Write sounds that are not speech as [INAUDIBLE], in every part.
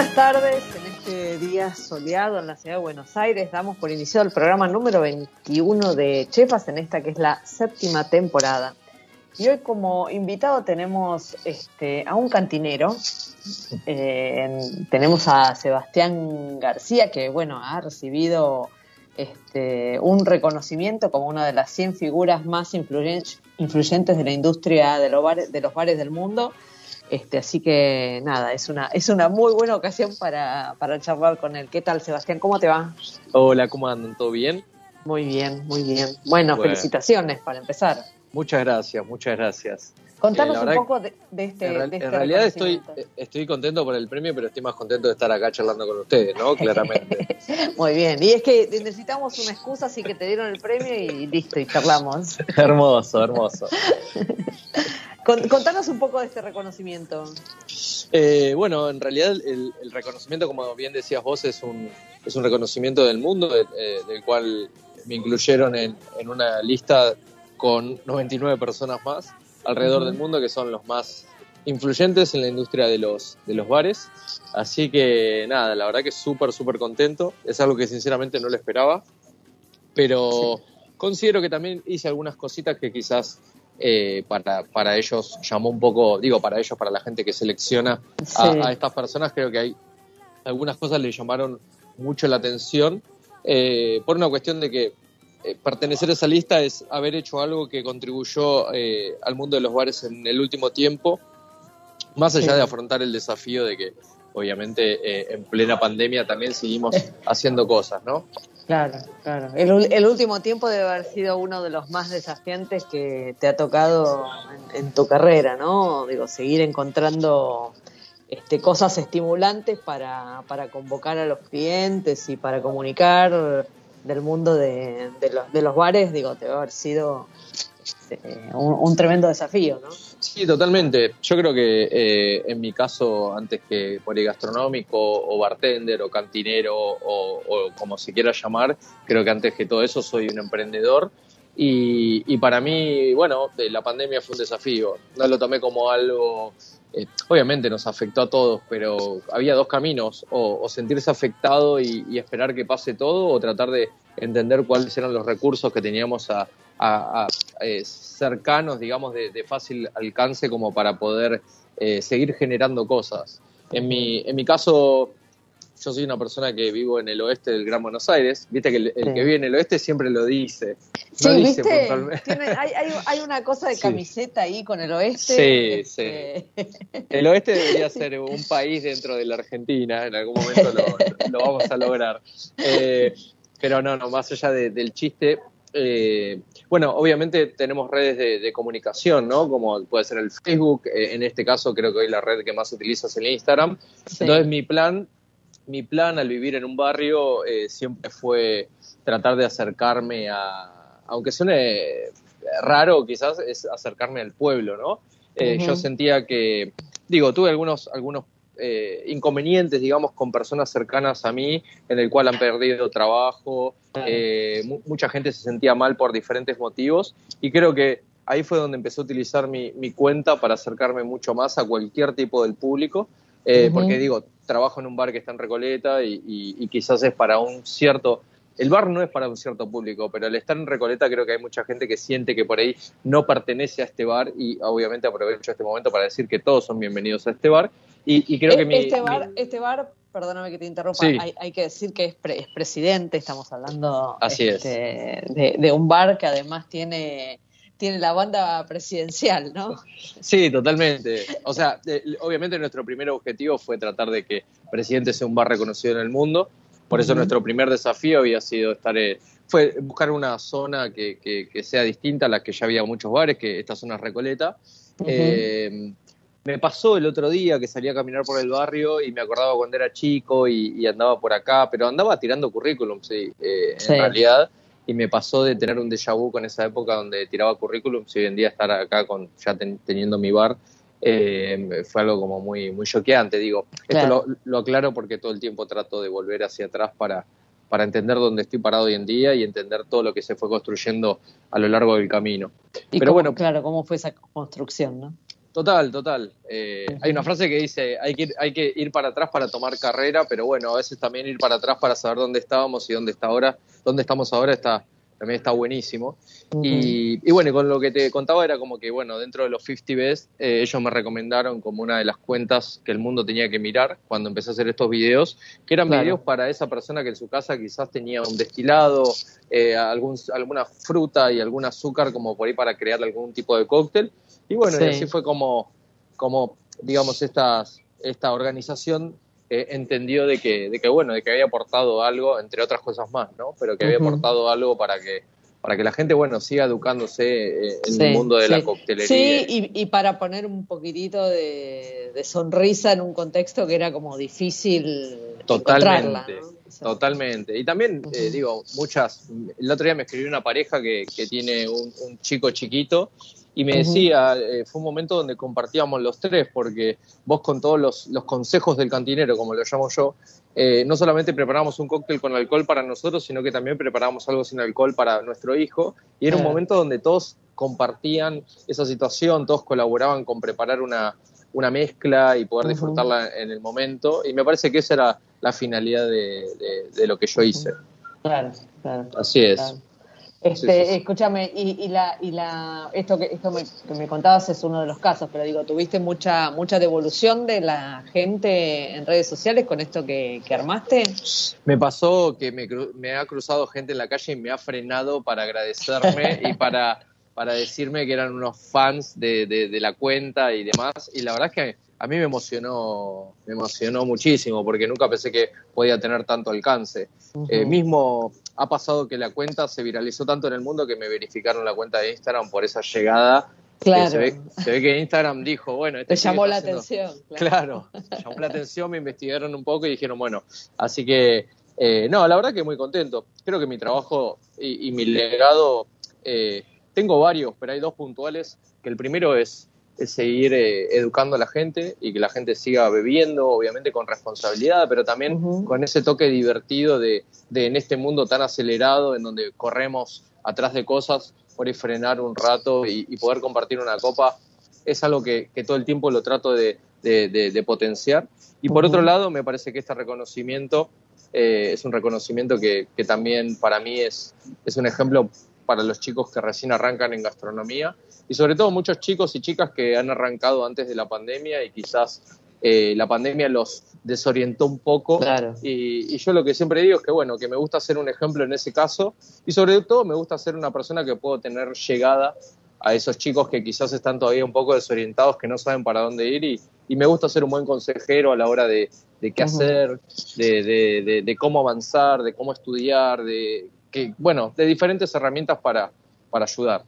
Buenas tardes, en este día soleado en la ciudad de Buenos Aires damos por iniciado el programa número 21 de Chefas en esta que es la séptima temporada. Y hoy como invitado tenemos este, a un cantinero, eh, tenemos a Sebastián García que bueno ha recibido este, un reconocimiento como una de las 100 figuras más influyen- influyentes de la industria de los bares, de los bares del mundo. Este, así que nada, es una, es una muy buena ocasión para, para charlar con él. ¿Qué tal, Sebastián? ¿Cómo te va? Hola, ¿cómo andan? ¿Todo bien? Muy bien, muy bien. Bueno, Bueno. felicitaciones para empezar. Muchas gracias, muchas gracias. Contanos Eh, un poco de, de este. en, real- de este en realidad estoy, reconocimiento. estoy contento por el premio, pero estoy más contento de estar acá charlando con ustedes, ¿no? Claramente. [LAUGHS] Muy bien. Y es que necesitamos una excusa, así que te dieron el premio y listo, y charlamos. [LAUGHS] hermoso, hermoso. [LAUGHS] Con- contanos un poco de este reconocimiento. Eh, bueno, en realidad el, el reconocimiento, como bien decías vos, es un, es un reconocimiento del mundo, de- eh, del cual me incluyeron en, en una lista con 99 personas más alrededor del mundo que son los más influyentes en la industria de los, de los bares. Así que nada, la verdad que súper, súper contento. Es algo que sinceramente no lo esperaba, pero considero que también hice algunas cositas que quizás eh, para, para ellos llamó un poco, digo, para ellos, para la gente que selecciona a, Sí. a estas personas, creo que hay algunas cosas le llamaron mucho la atención eh, por una cuestión de que eh, pertenecer a esa lista es haber hecho algo que contribuyó eh, al mundo de los bares en el último tiempo, más allá Sí. de afrontar el desafío de que obviamente eh, en plena pandemia también seguimos haciendo cosas, ¿no? Claro, claro. El, el último tiempo debe haber sido uno de los más desafiantes que te ha tocado en, en tu carrera, ¿no? Digo, seguir encontrando este, cosas estimulantes para, para convocar a los clientes y para comunicar del mundo de los, de los bares, digo, debe haber sido este, un, tremendo desafío, ¿no? Sí, totalmente. Yo creo que eh, en mi caso, antes que poligastronómico o bartender o cantinero o, como se quiera llamar, creo que antes que todo eso soy un emprendedor. Y, para mí, bueno, la pandemia fue un desafío. No lo tomé como algo, eh, obviamente nos afectó a todos, pero había dos caminos, o, o sentirse afectado y, y esperar que pase todo, o tratar de entender cuáles eran los recursos que teníamos a, a- a, eh, cercanos, digamos, de, de fácil alcance como para poder eh, seguir generando cosas. En mi, en mi caso, yo soy una persona que vivo en el oeste del Gran Buenos Aires. Viste que el, el Sí. que vive en el oeste siempre lo dice. Sí, No dice ¿viste? puntualmente. Tiene- hay, hay, hay una cosa de Sí. camiseta ahí con el oeste. Sí, este, El oeste debería ser un país dentro de la Argentina, en algún momento lo, lo vamos a lograr. Eh, pero no, no, más allá de- del chiste, eh, bueno, obviamente tenemos redes de, de comunicación, ¿no? Como puede ser el Facebook, eh, en este caso creo que hoy la red que más utilizas es el Instagram. Sí. Entonces mi plan, mi plan al vivir en un barrio eh, siempre fue tratar de acercarme a, aunque suene raro quizás, es acercarme al pueblo, ¿no? Eh. Yo sentía que, digo, tuve algunos, algunos eh, inconvenientes, digamos, con personas cercanas a mí, en el cual han perdido trabajo, eh, mu- mucha gente se sentía mal por diferentes motivos, y creo que ahí fue donde empecé a utilizar mi, mi cuenta para acercarme mucho más a cualquier tipo del público, eh, porque digo, trabajo en un bar que está en Recoleta y, y- y quizás es para un cierto el bar no es para un cierto público, pero al estar en Recoleta creo que hay mucha gente que siente que por ahí no pertenece a este bar y obviamente aprovecho este momento para decir que todos son bienvenidos a este bar. Y, creo que este, bar, este bar, perdóname que te interrumpa, hay, que decir que es, presidente, estamos hablando este, de, un bar que además tiene tiene la banda presidencial, ¿no? Sí, totalmente. O sea, obviamente nuestro primer objetivo fue tratar de que Presidente sea un bar reconocido en el mundo. Por eso nuestro primer desafío había sido estar, eh, fue buscar una zona que, que, sea distinta a la que ya había muchos bares, que esta zona es Recoleta. Eh, me pasó el otro día que salía a caminar por el barrio y me acordaba cuando era chico y, andaba por acá, pero andaba tirando currículum, sí, eh, en realidad. Y me pasó de tener un déjà vu con esa época donde tiraba currículum y hoy en día estar acá con ya teniendo mi bar eh, fue algo como muy muy choqueante digo esto lo, aclaro porque todo el tiempo trato de volver hacia atrás para para entender dónde estoy parado hoy en día y entender todo lo que se fue construyendo a lo largo del camino. Pero bueno, claro, cómo fue esa construcción, ¿no? Total, total. Eh, hay una frase que dice, hay que, ir, hay que ir para atrás para tomar carrera, pero bueno, a veces también ir para atrás para saber dónde estábamos y dónde está ahora, dónde estamos ahora está también está buenísimo. y, y, bueno, con lo que te contaba era como que, bueno, dentro de los 50 Best, eh, ellos me recomendaron como una de las cuentas que el mundo tenía que mirar cuando empecé a hacer estos videos, que eran videos para esa persona que en su casa quizás tenía un destilado, eh, algún, alguna fruta y algún azúcar como por ahí para crear algún tipo de cóctel. Y bueno, y así fue como, como digamos, estas, esta organización eh, entendió de que, de que, bueno, de que había aportado algo, entre otras cosas más, ¿no? Pero que había aportado algo para que, para que la gente, bueno, siga educándose eh, en el mundo de la coctelería. Sí, y, para poner un poquitito de, sonrisa en un contexto que era como difícil Totalmente. Totalmente. Y también, eh, digo, muchas. El otro día me escribió una pareja que, que tiene un, un, chico chiquito y me decía, eh, fue un momento donde compartíamos los tres, porque vos con todos los, los consejos del cantinero, como lo llamo yo, eh, no solamente preparamos un cóctel con alcohol para nosotros, sino que también preparamos algo sin alcohol para nuestro hijo. Y era un momento donde todos compartían esa situación, todos colaboraban con preparar una, una mezcla y poder disfrutarla en el momento. Y me parece que esa era la finalidad de, de, lo que yo hice. Claro, claro. Así es. Este, escúchame, y, la, y la, esto que esto me, que me contabas es uno de los casos, pero digo, ¿tuviste mucha mucha devolución de la gente en redes sociales con esto que, armaste? Me pasó que me, me, ha cruzado gente en la calle y me ha frenado para agradecerme [LAUGHS] y para, para decirme que eran unos fans de, de, la cuenta y demás. Y la verdad es que a mí me emocionó, me emocionó muchísimo porque nunca pensé que podía tener tanto alcance. Eh, mismo ha pasado que la cuenta se viralizó tanto en el mundo que me verificaron la cuenta de Instagram por esa llegada. Claro. Se ve, que Instagram dijo, bueno, este te llamó la atención. Claro. [LAUGHS] llamó la atención, me investigaron un poco y dijeron, bueno, así que, eh, no, la verdad que muy contento. Creo que mi trabajo y, mi legado, eh, tengo varios, pero hay dos puntuales, que el primero es es seguir eh, educando a la gente y que la gente siga bebiendo, obviamente con responsabilidad, pero también con ese toque divertido de, en este mundo tan acelerado, en donde corremos atrás de cosas, por ir frenar un rato y, poder compartir una copa, es algo que, todo el tiempo lo trato de, potenciar. Y por otro lado, me parece que este reconocimiento eh, es un reconocimiento que, que, también para mí es, es un ejemplo para los chicos que recién arrancan en gastronomía y sobre todo muchos chicos y chicas que han arrancado antes de la pandemia y quizás eh, la pandemia los desorientó un poco. Y, yo lo que siempre digo es que, bueno, que me gusta ser un ejemplo en ese caso y sobre todo me gusta ser una persona que puedo tener llegada a esos chicos que quizás están todavía un poco desorientados, que no saben para dónde ir y, me gusta ser un buen consejero a la hora de, qué hacer, de, de, cómo avanzar, de cómo estudiar, de que, bueno, de diferentes herramientas para, para ayudar.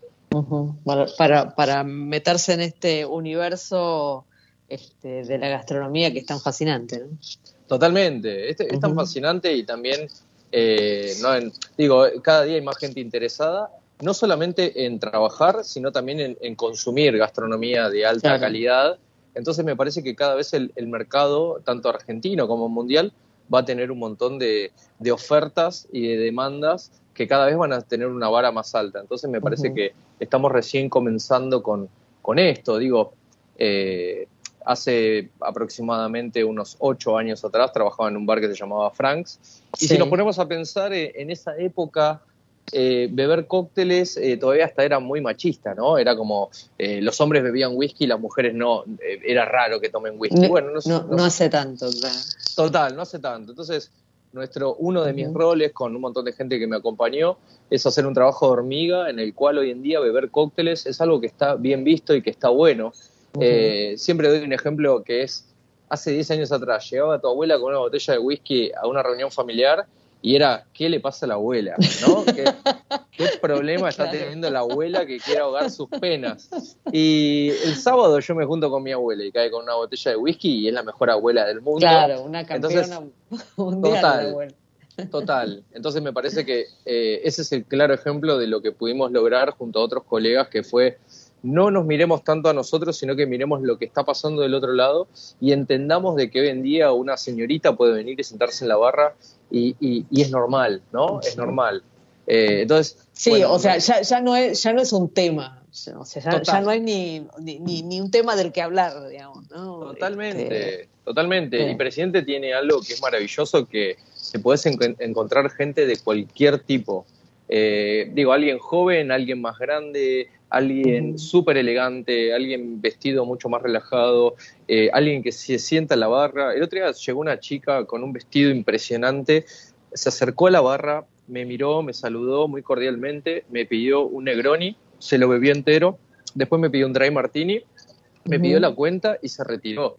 para, para, meterse en este universo este, de la gastronomía que es tan fascinante. ¿no? Totalmente, es, es tan fascinante y también, eh, no digo, cada día hay más gente interesada, no solamente en trabajar, sino también en, consumir gastronomía de alta calidad. Entonces me parece que cada vez el, el mercado, tanto argentino como mundial, va a tener un montón de, ofertas y de demandas que cada vez van a tener una vara más alta. Entonces me parece que estamos recién comenzando con, con esto. Digo, eh, hace aproximadamente unos ocho años atrás trabajaba en un bar que se llamaba Franks. Y Sí. si nos ponemos a pensar eh, en esa época, eh, beber cócteles eh, todavía hasta era muy machista, ¿no? Era como eh, los hombres bebían whisky, las mujeres no. Eh, era raro que tomen whisky. No, bueno, no, no, no hace tanto, claro. Total, no hace tanto. Entonces, nuestro, uno de mis roles con un montón de gente que me acompañó es hacer un trabajo de hormiga en el cual hoy en día beber cócteles es algo que está bien visto y que está bueno. Eh, siempre doy un ejemplo que es, hace 10 años atrás, llegaba tu abuela con una botella de whisky a una reunión familiar y era, ¿qué le pasa a la abuela? ¿No? ¿Qué, qué [LAUGHS] problema está Claro. teniendo la abuela que quiere ahogar sus penas? Y el sábado yo me junto con mi abuela y cae con una botella de whisky y es la mejor abuela del mundo. Claro, una Entonces, campeona mundial. total. de. Total. Entonces me parece que eh, ese es el claro ejemplo de lo que pudimos lograr junto a otros colegas, que fue no nos miremos tanto a nosotros, sino que miremos lo que está pasando del otro lado y entendamos de que hoy en día una señorita puede venir y sentarse en la barra y, y- y es normal, ¿no? Es normal. Eh, entonces, Sí, bueno, o sea, ya, ya, no es, ya no es un tema. O sea, ya, no hay ni, ni, ni- un tema del que hablar, digamos. ¿no? Totalmente, Este, totalmente. sí. Y Presidente tiene algo que es maravilloso, que te puedes en- encontrar gente de cualquier tipo. Eh, digo, alguien joven, alguien más grande, alguien súper elegante, alguien vestido mucho más relajado, eh, alguien que se sienta en la barra. El otro día llegó una chica con un vestido impresionante, se acercó a la barra, me miró, me saludó muy cordialmente, me pidió un Negroni, se lo bebió entero, después me pidió un Dry Martini, me pidió la cuenta y se retiró.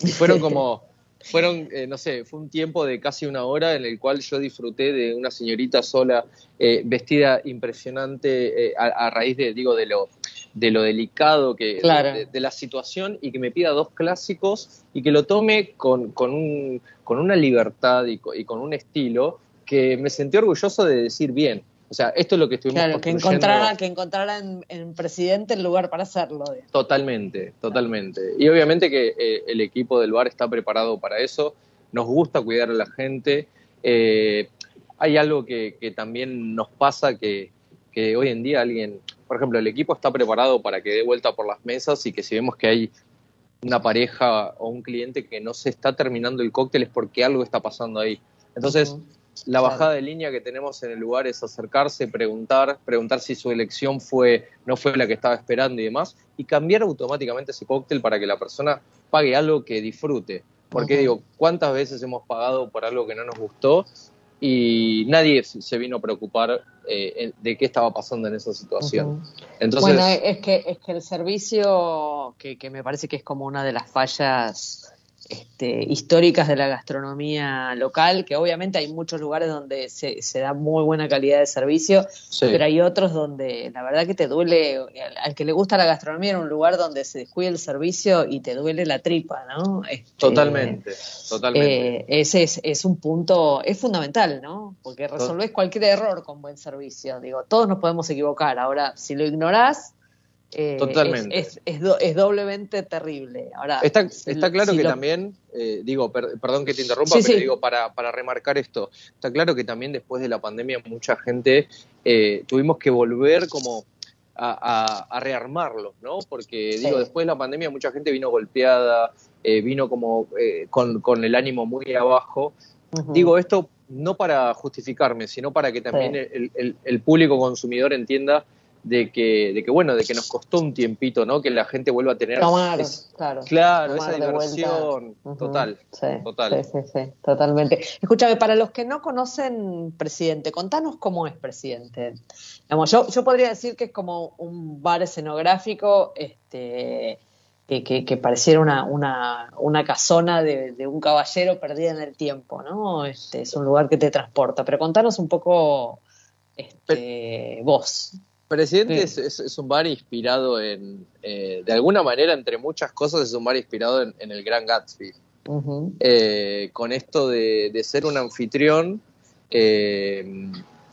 Y [LAUGHS] fueron como, fueron, eh, no sé, fue un tiempo de casi una hora en el cual yo disfruté de una señorita sola, eh, vestida impresionante, eh, a, a raíz de, digo, de lo, de lo delicado que, Claro. de, de la situación y que me pida dos clásicos y que lo tome con, con, un, con una libertad y con, y con un estilo que me sentí orgulloso de decir bien. O sea, esto es lo que estuvimos Claro, que encontrara, que encontrara en, en presidente el lugar para hacerlo. digamos. Totalmente, totalmente. Y obviamente que eh, el equipo del bar está preparado para eso. Nos gusta cuidar a la gente. Eh, hay algo que, que también nos pasa que, que hoy en día alguien, por ejemplo, el equipo está preparado para que dé vuelta por las mesas y que si vemos que hay una pareja o un cliente que no se está terminando el cóctel es porque algo está pasando ahí. Entonces. La bajada de línea que tenemos en el lugar es acercarse, preguntar, preguntar si su elección fue no fue la que estaba esperando y demás, y cambiar automáticamente ese cóctel para que la persona pague algo que disfrute. Porque digo, ¿cuántas veces hemos pagado por algo que no nos gustó y nadie se vino a preocupar eh, de qué estaba pasando en esa situación? Entonces, bueno, es que, es que el servicio, que, que me parece que es como una de las fallas este, históricas de la gastronomía local, que obviamente hay muchos lugares donde se, se da muy buena calidad de servicio, sí, pero hay otros donde la verdad que te duele, al, al que le gusta la gastronomía, en un lugar donde se descuida el servicio y te duele la tripa, ¿no? Este, totalmente, totalmente. eh, ese es, es un punto, es fundamental, ¿no? Porque resolvés cualquier error con buen servicio. Digo, todos nos podemos equivocar. Ahora, si lo ignorás, eh, Totalmente. Es, es, es do- es doblemente terrible. Ahora, Está, claro si que lo- también, eh, digo, per- perdón que te interrumpa, Sí, pero sí. digo, para, para remarcar esto, está claro que también después de la pandemia mucha gente eh, tuvimos que volver como a, a- a rearmarlo, ¿no? Porque, digo, después de la pandemia mucha gente vino golpeada, eh, vino como eh, con, con el ánimo muy abajo. Digo esto no para justificarme, sino para que también el, el- el público consumidor entienda de que, de que, bueno, de que nos costó un tiempito, ¿no? Que la gente vuelva a tener Tomar, es- claro. Claro, tomar esa diversión total. Sí, total. Sí, sí, sí, totalmente. Escúchame, para los que no conocen Presidente, contanos cómo es Presidente. Digamos, yo, yo podría decir que es como un bar escenográfico este, que, que- que pareciera una, una, una casona de, de un caballero perdida en el tiempo, ¿no? Este, es un lugar que te transporta. Pero contanos un poco este, vos. Presidente Sí. es, es- un bar inspirado en, eh, de alguna manera, entre muchas cosas, es un bar inspirado en, en el Gran Gatsby. Eh, con esto de, de ser un anfitrión eh,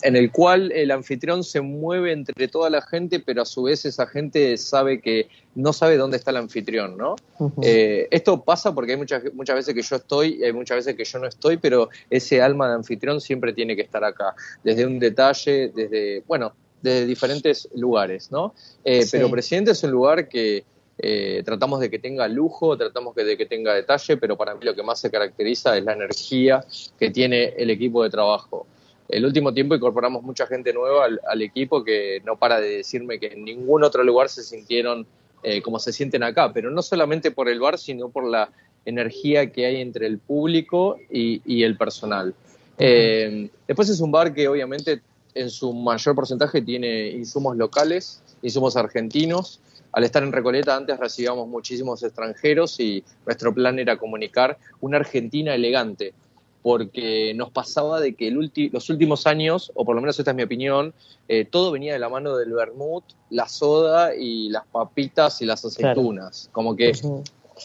en el cual el anfitrión se mueve entre toda la gente, pero a su vez esa gente sabe que no sabe dónde está el anfitrión, ¿no? Eh, esto pasa porque hay muchas, muchas veces que yo estoy y hay muchas veces que yo no estoy, pero ese alma de anfitrión siempre tiene que estar acá, desde un detalle, desde, bueno, desde diferentes lugares, ¿no? Eh, Sí. Pero Presidente es un lugar que, eh, tratamos de que tenga lujo, tratamos de que tenga detalle, pero para mí lo que más se caracteriza es la energía que tiene el equipo de trabajo. El último tiempo incorporamos mucha gente nueva al, equipo que no para de decirme que en ningún otro lugar se sintieron eh, como se sienten acá, pero no solamente por el bar, sino por la energía que hay entre el público y, el personal. Eh, después es un bar que obviamente en su mayor porcentaje tiene insumos locales, insumos argentinos, al estar en Recoleta antes recibíamos muchísimos extranjeros y nuestro plan era comunicar una Argentina elegante, porque nos pasaba de que los últimos años, o por lo menos esta es mi opinión, eh, todo venía de la mano del vermut, la soda y las papitas y las aceitunas. Como que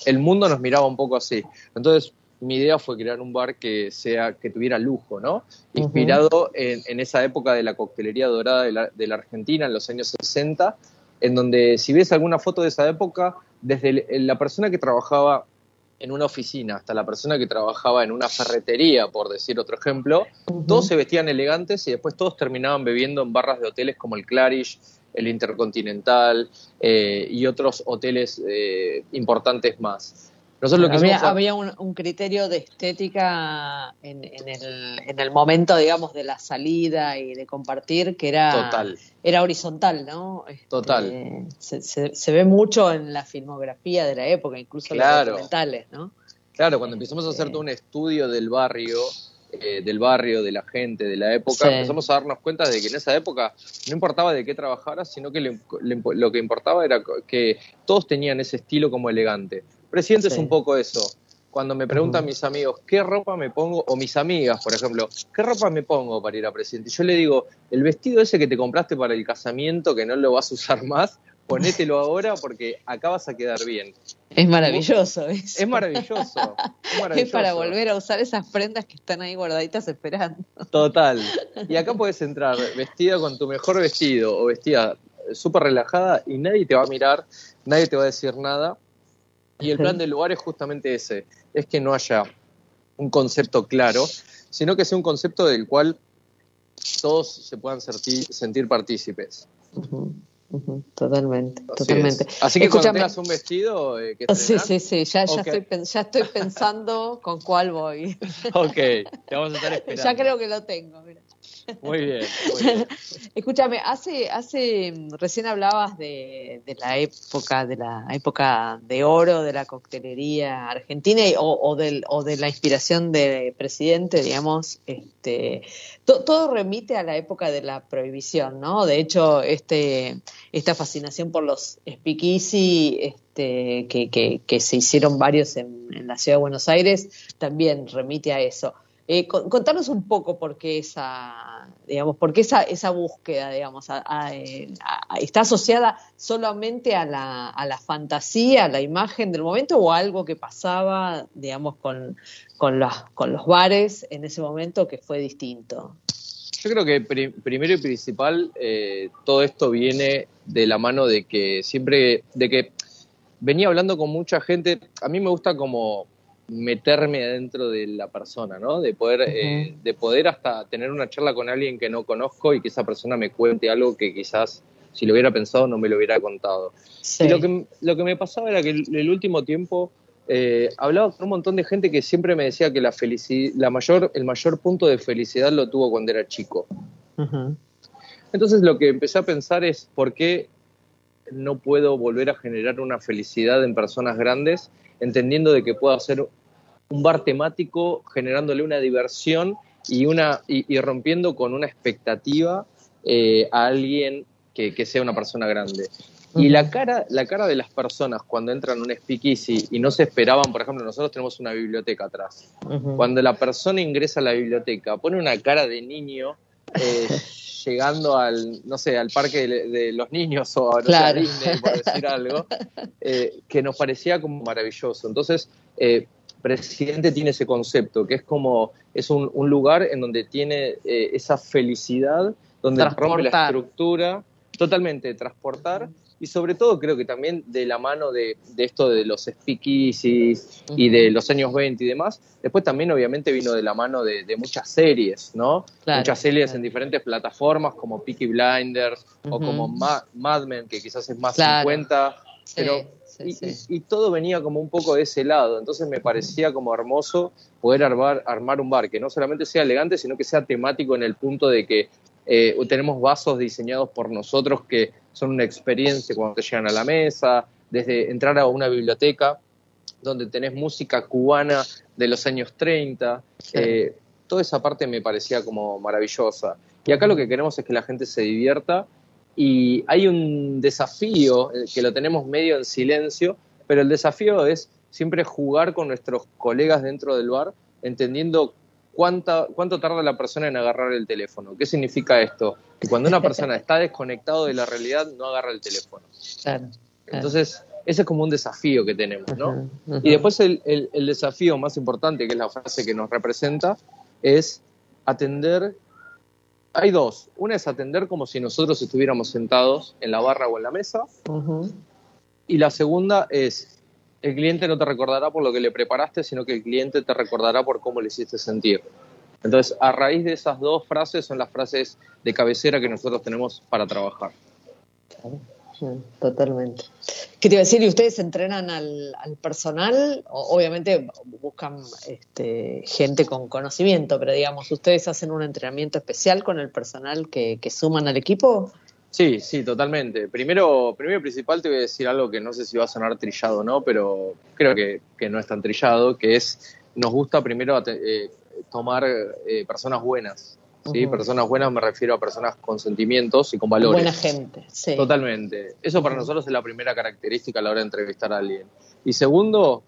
el mundo nos miraba un poco así. Entonces, mi idea fue crear un bar que sea que tuviera lujo, ¿no? Inspirado en, esa época de la coctelería dorada de la, de la Argentina, en los años 60, en donde si ves alguna foto de esa época, desde la persona que trabajaba en una oficina hasta la persona que trabajaba en una ferretería, por decir otro ejemplo, todos se vestían elegantes y después todos terminaban bebiendo en barras de hoteles como el Clarish, el Intercontinental eh, y otros hoteles eh, importantes más había, un, criterio de estética en, el, momento, digamos, de la salida y de compartir que era, era horizontal, ¿no? Este, Total. Se, ve mucho en la filmografía de la época, incluso en los documentales, ¿no? Claro, cuando empezamos a hacer este, todo un estudio del barrio, eh, del barrio, de la gente, de la época, empezamos a darnos cuenta de que en esa época no importaba de qué trabajara, sino que lo que importaba era que todos tenían ese estilo como elegante. Presidente es un poco eso. Cuando me preguntan mis amigos, ¿qué ropa me pongo? O mis amigas, por ejemplo, ¿qué ropa me pongo para ir a presidente? Yo le digo, el vestido ese que te compraste para el casamiento, que no lo vas a usar más, ponételo ahora porque acá vas a quedar bien. Es maravilloso. Es maravilloso. Es, [LAUGHS] para volver a usar esas prendas que están ahí guardaditas esperando. Total. Y acá [LAUGHS] puedes entrar vestida con tu mejor vestido o vestida súper relajada y nadie te va a mirar, nadie te va a decir nada y el plan del lugar es justamente ese, es que no haya un concepto claro, sino que sea un concepto del cual todos se puedan sentir, partícipes. Totalmente, totalmente. Así que cuando tengas un vestido eh, que Sí, sí, sí, ya, ya, estoy, ya estoy pensando con cuál voy. [LAUGHS] ok, te vamos a estar esperando. Ya creo que lo tengo, mira. Muy bien, [LAUGHS] Escúchame, hace, hace, recién hablabas de, la época, de la época de oro de la coctelería argentina o, del, o de la inspiración de presidente, digamos, este, todo remite a la época de la prohibición, ¿no? De hecho, este, esta fascinación por los speakeasy, este, que, que, se hicieron varios en la ciudad de Buenos Aires, también remite a eso. Eh, contanos un poco por qué esa, digamos, por esa, esa búsqueda, digamos, está asociada solamente a la, a la fantasía, a la imagen del momento o algo que pasaba, digamos, con, con, los, con los bares en ese momento que fue distinto. Yo creo que primero y principal eh, todo esto viene de la mano de que siempre, de que venía hablando con mucha gente, a mí me gusta como meterme adentro de la persona, ¿no? De poder, eh, de poder hasta tener una charla con alguien que no conozco y que esa persona me cuente algo que quizás si lo hubiera pensado no me lo hubiera contado. Y lo que, lo que me pasaba era que el, el último tiempo eh, hablaba con un montón de gente que siempre me decía que la felicidad, la mayor, el mayor punto de felicidad lo tuvo cuando era chico. Entonces lo que empecé a pensar es por qué no puedo volver a generar una felicidad en personas grandes, entendiendo de que puedo hacer un bar temático generándole una diversión y, una, y, rompiendo con una expectativa eh, a alguien que, sea una persona grande. Y la cara, la cara de las personas cuando entran a un speakeasy y no se esperaban, por ejemplo, nosotros tenemos una biblioteca atrás. Cuando la persona ingresa a la biblioteca, pone una cara de niño eh, [LAUGHS] llegando al, no sé, al parque de, los niños o a, Disney, por decir algo, [LAUGHS] eh, que nos parecía como maravilloso. Entonces, eh, Presidente tiene ese concepto, que es como, es un, lugar en donde tiene eh, esa felicidad, donde rompe la estructura, totalmente, transportar. Y sobre todo creo que también de la mano de, esto de los speakeasies y de los años 20 y demás, después también obviamente vino de la mano de, muchas series, ¿no? muchas series en diferentes plataformas como Peaky Blinders o como Mad Men, que quizás es más 50, pero y, todo venía como un poco de ese lado, entonces me parecía como hermoso poder armar, armar un bar que no solamente sea elegante, sino que sea temático en el punto de que eh, tenemos vasos diseñados por nosotros que son una experiencia cuando te llegan a la mesa, desde entrar a una biblioteca donde tenés música cubana de los años 30, eh, toda esa parte me parecía como maravillosa. Y acá lo que queremos es que la gente se divierta y hay un desafío eh, que lo tenemos medio en silencio, pero el desafío es siempre jugar con nuestros colegas dentro del bar, entendiendo cuánta, cuánto tarda la persona en agarrar el teléfono. ¿Qué significa esto? Que cuando una persona [LAUGHS] está desconectado de la realidad, no agarra el teléfono. Entonces, ese es como un desafío que tenemos, ¿no? Y después el, el desafío más importante, que es la frase que nos representa, es atender hay dos. Una es atender como si nosotros estuviéramos sentados en la barra o en la mesa. Y la segunda es, el cliente no te recordará por lo que le preparaste, sino que el cliente te recordará por cómo le hiciste sentir. Entonces, a raíz de esas dos frases son las frases de cabecera que nosotros tenemos para trabajar. Totalmente. ¿Qué te iba a decir? ¿Y ustedes entrenan al, personal? obviamente buscan este, gente con conocimiento, pero digamos, ¿ustedes hacen un entrenamiento especial con el personal que, suman al equipo? Sí, sí, totalmente. Primero, primero y principal te voy a decir algo que no sé si va a sonar trillado o no, pero creo que, no es tan trillado, que es, nos gusta primero eh, tomar eh, personas buenas. ¿Sí? Personas buenas me refiero a personas con sentimientos y con valores. Buena gente, sí. Totalmente. Eso para nosotros es la primera característica a la hora de entrevistar a alguien. Y segundo,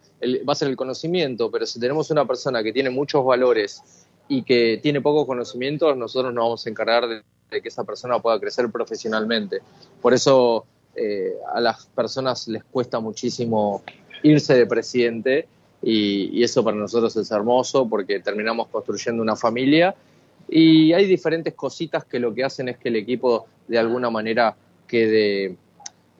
va a ser el conocimiento, pero si tenemos una persona que tiene muchos valores y que tiene pocos conocimientos, nosotros nos vamos a encargar de, que esa persona pueda crecer profesionalmente. Por eso eh, a las personas les cuesta muchísimo irse de presidente y, y, eso para nosotros es hermoso porque terminamos construyendo una familia y hay diferentes cositas que lo que hacen es que el equipo de alguna manera quede,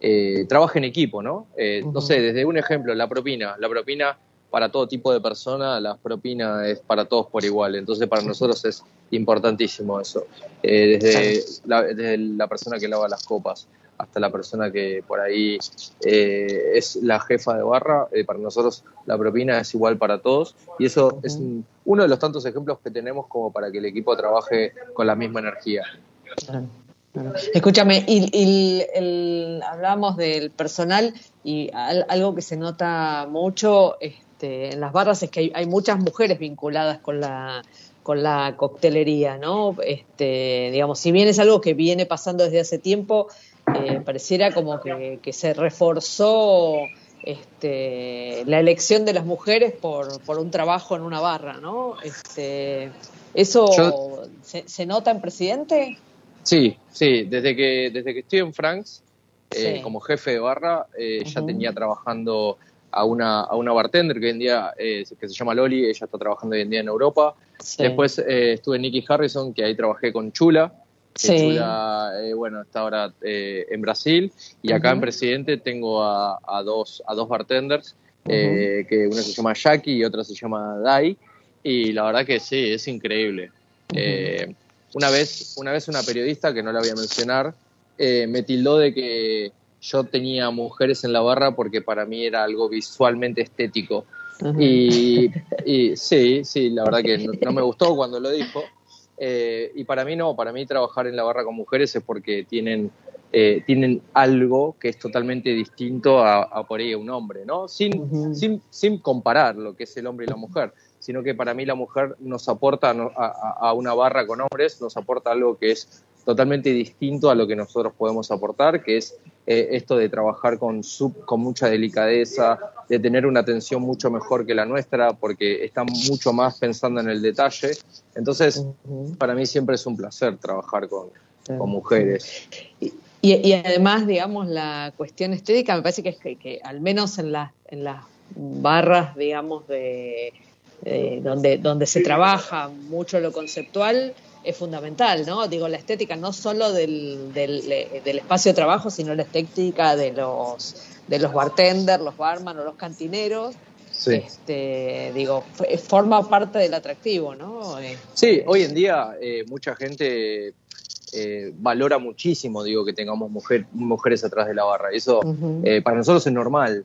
eh, trabaje en equipo, ¿no? Eh, no sé, desde un ejemplo, la propina. La propina para todo tipo de persona, la propina es para todos por igual. Entonces, para nosotros es importantísimo eso. Eh, desde, la, desde la persona que lava las copas hasta la persona que por ahí eh, es la jefa de barra, eh, para nosotros la propina es igual para todos y eso es uno de los tantos ejemplos que tenemos como para que el equipo trabaje con la misma energía. Escúchame, y, hablamos del personal y algo que se nota mucho este, en las barras es que hay, muchas mujeres vinculadas con la con la coctelería, ¿no? Este, digamos, si bien es algo que viene pasando desde hace tiempo, eh, pareciera como que, se reforzó este, la elección de las mujeres por, por, un trabajo en una barra, ¿no? Este, ¿Eso se, nota en presidente? Sí, sí, desde que, desde que estoy en Franks, eh, como jefe de barra, eh, ya tenía trabajando a una, a una bartender que hoy en día, que se llama Loli, ella está trabajando hoy en día en Europa. Después estuve en Nicky Harrison, que ahí trabajé con Chula, Sí. Eh, bueno, está ahora eh, en Brasil y acá en Presidente tengo a, dos, a dos bartenders, eh, que una se llama Jackie y otra se llama Dai, y la verdad que sí, es increíble. una, vez, una vez una periodista, que no la voy a mencionar, me tildó de que yo tenía mujeres en la barra porque para mí era algo visualmente estético. y, sí, sí, la verdad que no me gustó cuando lo dijo. Eh, y para mí no, para mí trabajar en la barra con mujeres es porque tienen, eh, tienen algo que es totalmente distinto a, por ahí un hombre, ¿no? Sin, sin, sin, comparar lo que es el hombre y la mujer, sino que para mí la mujer nos aporta a, a una barra con hombres, nos aporta algo que es totalmente distinto a lo que nosotros podemos aportar, que es eh, esto de trabajar con, sub, con mucha delicadeza, de tener una atención mucho mejor que la nuestra, porque están mucho más pensando en el detalle. Entonces, para mí siempre es un placer trabajar con, mujeres. Y, además, digamos, la cuestión estética me parece que es que, al menos en, en las barras, digamos, de, donde, donde se trabaja mucho lo conceptual, es fundamental, ¿no? Digo, la estética no solo del, del, espacio de trabajo, sino la estética de los, de los bartenders, los barman o los cantineros. Sí. Este, digo, forma parte del atractivo, ¿no? Sí, hoy en día eh, mucha gente eh, valora muchísimo, digo, que tengamos mujer, mujeres atrás de la barra. Eso eh, para nosotros es normal,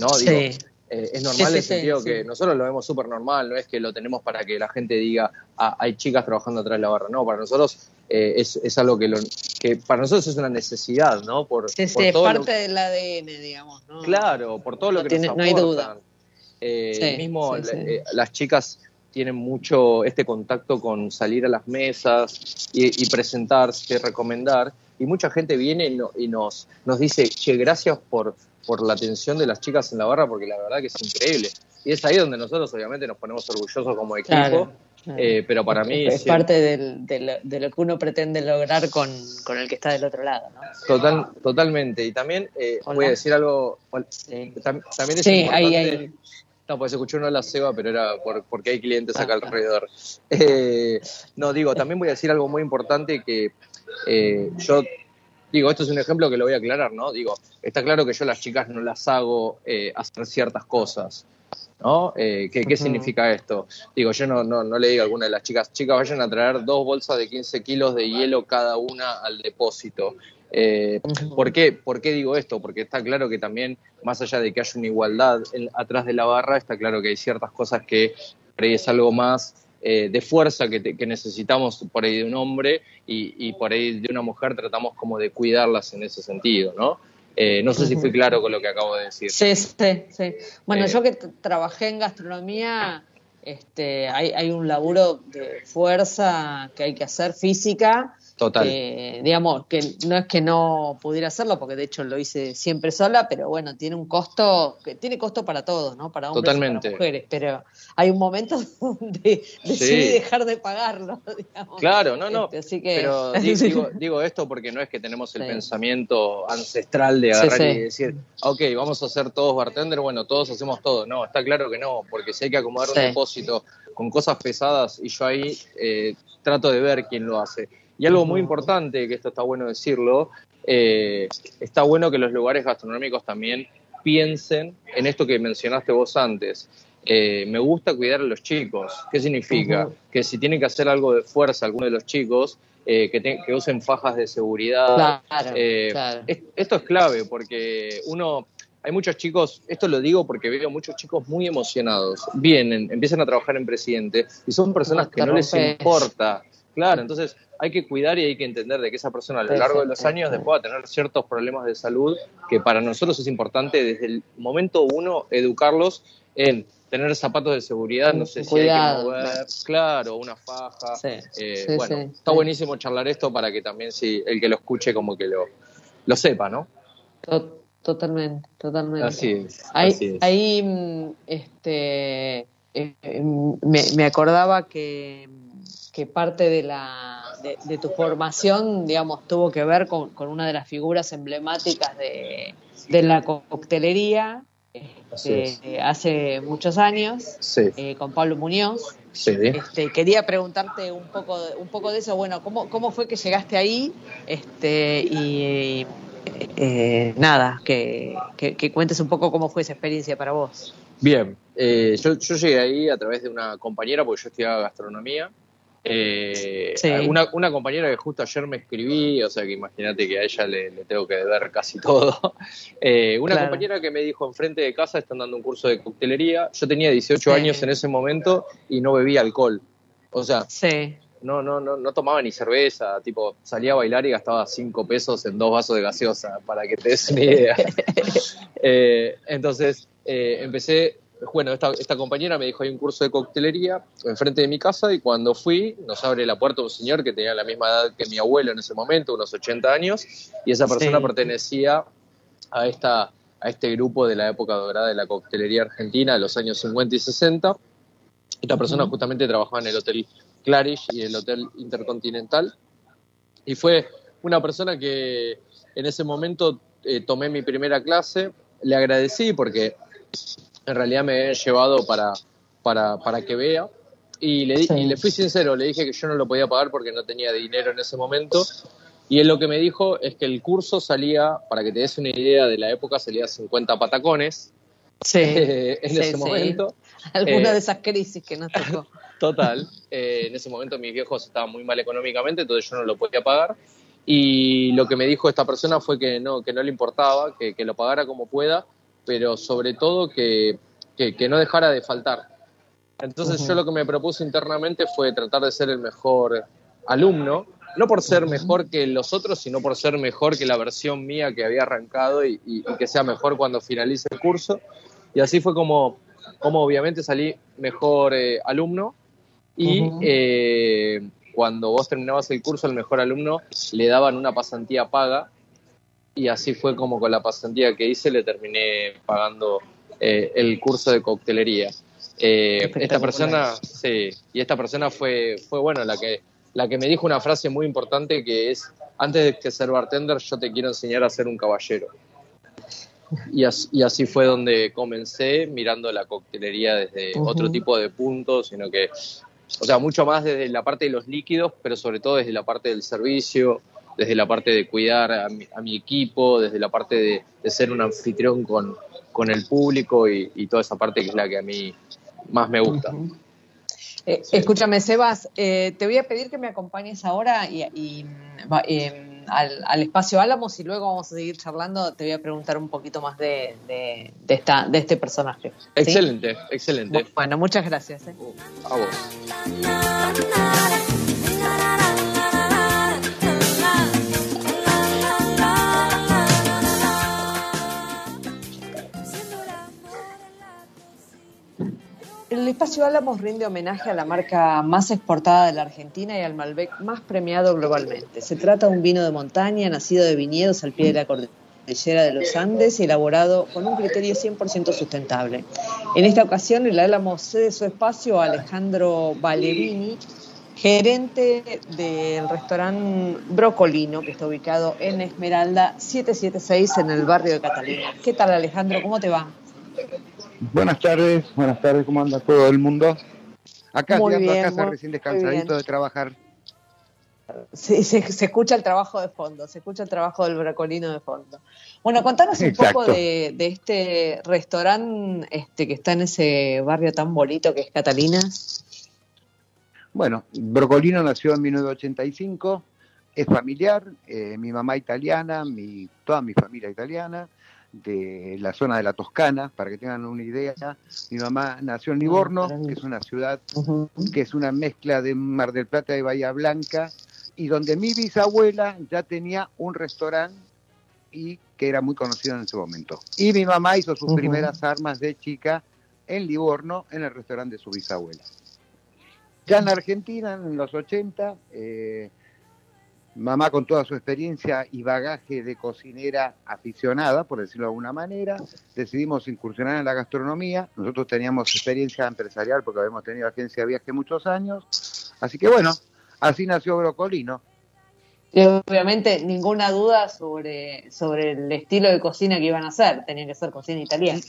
¿no? Digo, Sí. Eh, es normal sí, en el sí, sentido sí. que nosotros lo vemos súper normal, no es que lo tenemos para que la gente diga, ah, hay chicas trabajando atrás de la barra. No, para nosotros eh, es, es algo que, lo, que para nosotros es una necesidad, ¿no? Por, Sí, por lo- parte del ADN, digamos, ¿no? Claro, por todo lo que tiene- nos no hay aportan. duda. Eh, Sí, mismo eh, las chicas tienen mucho este contacto con salir a las mesas y, y presentarse, recomendar, y mucha gente viene y, no- y nos, nos dice, che, gracias por, por la atención de las chicas en la barra, porque la verdad que es increíble. Y es ahí donde nosotros obviamente nos ponemos orgullosos como equipo, Claro, claro. eh, pero para mí es sí, parte del- de, lo, de lo que uno pretende lograr con, con el que está del otro lado, ¿no? total, totalmente. Y también eh, voy a decir algo, Sí, tam- también es Sí, importante... ahí, ahí. No, pues se escuchó una la ceba, pero era por, porque hay clientes acá Ah, alrededor. [LAUGHS] Eh, no, digo, también voy a decir algo muy importante que eh, yo, digo, esto es un ejemplo que lo voy a aclarar, ¿no? Digo, está claro que yo a las chicas no las hago eh, hacer ciertas cosas, ¿no? Eh, ¿qué, qué significa esto? Digo, yo no, no, no le digo a alguna de las chicas, chicas, vayan a traer dos bolsas de 15 kilos de hielo cada una al depósito. Eh. ¿Por qué? ¿Por qué digo esto? Porque está claro que también, más allá de que haya una igualdad en- atrás de la barra, está claro que hay ciertas cosas que es algo más eh, de fuerza que, te- que necesitamos por ahí de un hombre y, y por ahí de una mujer tratamos como de cuidarlas en ese sentido, ¿no? Eh, no sé si fui claro con lo que acabo de decir. Sí, sí, sí. Bueno, Eh, yo que trabajé en gastronomía, este, hay, hay un laburo de fuerza que hay que hacer física. Total. digamos, que no es que no pudiera hacerlo, porque de hecho lo hice siempre sola, pero bueno, tiene un costo, que tiene costo para todos, ¿no? Para hombres Totalmente. y para mujeres, pero hay un momento [LAUGHS] donde decidí Sí. dejar de pagarlo, [LAUGHS] digamos. Claro, no, no. Este, así que- Pero [LAUGHS] di- digo, digo esto porque no es que tenemos el Sí. pensamiento ancestral de agarrar sí. y decir, ok, vamos a hacer todos bartender, bueno, todos hacemos todo. No, está claro que no, porque si hay que acomodar un depósito con cosas pesadas y yo ahí eh, trato de ver quién lo hace. Y algo muy importante, que esto está bueno decirlo, eh, está bueno que los lugares gastronómicos también piensen en esto que mencionaste vos antes. Eh, me gusta cuidar a los chicos. ¿Qué significa? Que si tienen que hacer algo de fuerza alguno de los chicos, eh, que, te- que usen fajas de seguridad. Claro, Eh, claro. es- esto es clave porque uno, hay muchos chicos, esto lo digo porque veo muchos chicos muy emocionados, vienen, empiezan a trabajar en Presidente y son personas que no les importa. Claro, entonces hay que cuidar y hay que entender de que esa persona a lo Sí, largo sí, de los sí, años sí. después va a tener ciertos problemas de salud que para nosotros es importante desde el momento uno educarlos en tener zapatos de seguridad, no sé si hay Cuidado, que mover, claro. una faja. Sí, Eh, sí, bueno, sí, está sí. buenísimo charlar esto para que también si el que lo escuche como que lo, lo sepa, ¿no? To- Totalmente, totalmente. Así es. Ahí, así es. ahí, mm, este, eh, eh, me, me acordaba que, que parte de, la, de, de tu formación, digamos, tuvo que ver con, con una de las figuras emblemáticas de, de la coctelería este, hace muchos años, Sí, eh, con Pablo Muñoz. sí. Este, quería preguntarte un poco, de- un poco de eso. Bueno, ¿cómo, cómo fue que llegaste ahí? Este, y eh, nada, que, que- que cuentes un poco cómo fue esa experiencia para vos. Bien, eh, yo, yo llegué ahí a través de una compañera, porque yo estudiaba gastronomía. Eh, Sí. una, una compañera que justo ayer me escribí, o sea que imagínate que a ella le, le tengo que deber casi todo. [LAUGHS] Eh, una Claro. compañera que me dijo enfrente de casa están dando un curso de coctelería. Yo tenía 18 Sí. años en ese momento y no bebía alcohol. O sea, Sí, no, no, no, no tomaba ni cerveza, tipo, salía a bailar y gastaba cinco pesos en dos vasos de gaseosa, para que te des una idea. [LAUGHS] [LAUGHS] Eh, entonces, empecé, bueno, esta, esta compañera me dijo, hay un curso de coctelería enfrente de mi casa y cuando fui, nos abre la puerta un señor que tenía la misma edad que mi abuelo en ese momento, unos 80 años, y esa persona Sí. pertenecía a, esta, a este grupo de la época dorada de la coctelería argentina, de los años 50 y 60. Esta persona justamente trabajaba en el Hotel Clarish y el Hotel Intercontinental. Y fue una persona que en ese momento eh, tomé mi primera clase, le agradecí porque en realidad me habían llevado para, para, para que vea. Y le, Sí. y le fui sincero, le dije que yo no lo podía pagar porque no tenía dinero en ese momento. Y él lo que me dijo es que el curso salía, para que te des una idea de la época, salía 50 patacones sí. [LAUGHS] en Sí, ese sí. momento. Alguna Eh, de esas crisis que nos tocó. [LAUGHS] Total, eh, en ese momento mis viejos estaban muy mal económicamente, entonces yo no lo podía pagar. Y lo que me dijo esta persona fue que no, que no le importaba, que, que lo pagara como pueda, pero sobre todo que, que, que no dejara de faltar. Entonces yo lo que me propuse internamente fue tratar de ser el mejor alumno, no por ser mejor que los otros, sino por ser mejor que la versión mía que había arrancado y, y- y que sea mejor cuando finalice el curso. Y así fue como, como obviamente salí mejor eh, alumno y eh, cuando vos terminabas el curso, el mejor alumno le daban una pasantía paga y así fue como con la pasantía que hice le terminé pagando eh, el curso de coctelería. Eh, esta persona, sí, y esta persona fue, fue bueno, la que, la que me dijo una frase muy importante que es, antes de que ser bartender, yo te quiero enseñar a ser un caballero. Y así, y así fue donde comencé mirando la coctelería desde otro tipo de puntos, sino que, o sea, mucho más desde la parte de los líquidos, pero sobre todo desde la parte del servicio, desde la parte de cuidar a mi, a mi equipo, desde la parte de, de ser un anfitrión con, con el público y, y toda esa parte que es la que a mí más me gusta. Eh, Escúchame, Sebas, eh, te voy a pedir que me acompañes ahora y, y, mm, eh, al, al espacio Álamos y luego vamos a seguir charlando. Te voy a preguntar un poquito más de, de, de esta, de este personaje. ¿sí? Excelente, excelente. Bueno, muchas gracias. ¿eh? A vos. El espacio Álamos rinde homenaje a la marca más exportada de la Argentina y al Malbec más premiado globalmente. Se trata de un vino de montaña nacido de viñedos al pie de la cordillera de los Andes y elaborado con un criterio 100% sustentable. En esta ocasión, el Álamos cede su espacio a Alejandro Ballerini, gerente del restaurante Brocolino, que está ubicado en Esmeralda 776 en el barrio de Catalina. ¿Qué tal, Alejandro? ¿Cómo te va? Buenas tardes, buenas tardes, ¿cómo anda todo el mundo? Acá Muy llegando bien, a casa muy- recién descansadito de trabajar. Sí, se, se escucha el trabajo de fondo, se escucha el trabajo del bracolino de fondo. Bueno, contanos un Exacto. poco de, de este restaurante este, que está en ese barrio tan bonito que es Catalina. Bueno, Brocolino nació en 1985, es familiar, eh, mi mamá italiana, mi, toda mi familia italiana, de la zona de la Toscana, para que tengan una idea. Mi mamá nació en Livorno, que es una ciudad que es una mezcla de Mar del Plata y Bahía Blanca, y donde mi bisabuela ya tenía un restaurante y que era muy conocido en ese momento. Y mi mamá hizo sus primeras armas de chica en Livorno, en el restaurante de su bisabuela. Ya en Argentina, en los 80, eh, mamá con toda su experiencia y bagaje de cocinera aficionada, por decirlo de alguna manera, decidimos incursionar en la gastronomía. Nosotros teníamos experiencia empresarial porque habíamos tenido agencia de viaje muchos años. Así que bueno, así nació Brocolino. Y obviamente ninguna duda sobre, sobre el estilo de cocina que iban a hacer, tenía que ser cocina italiana.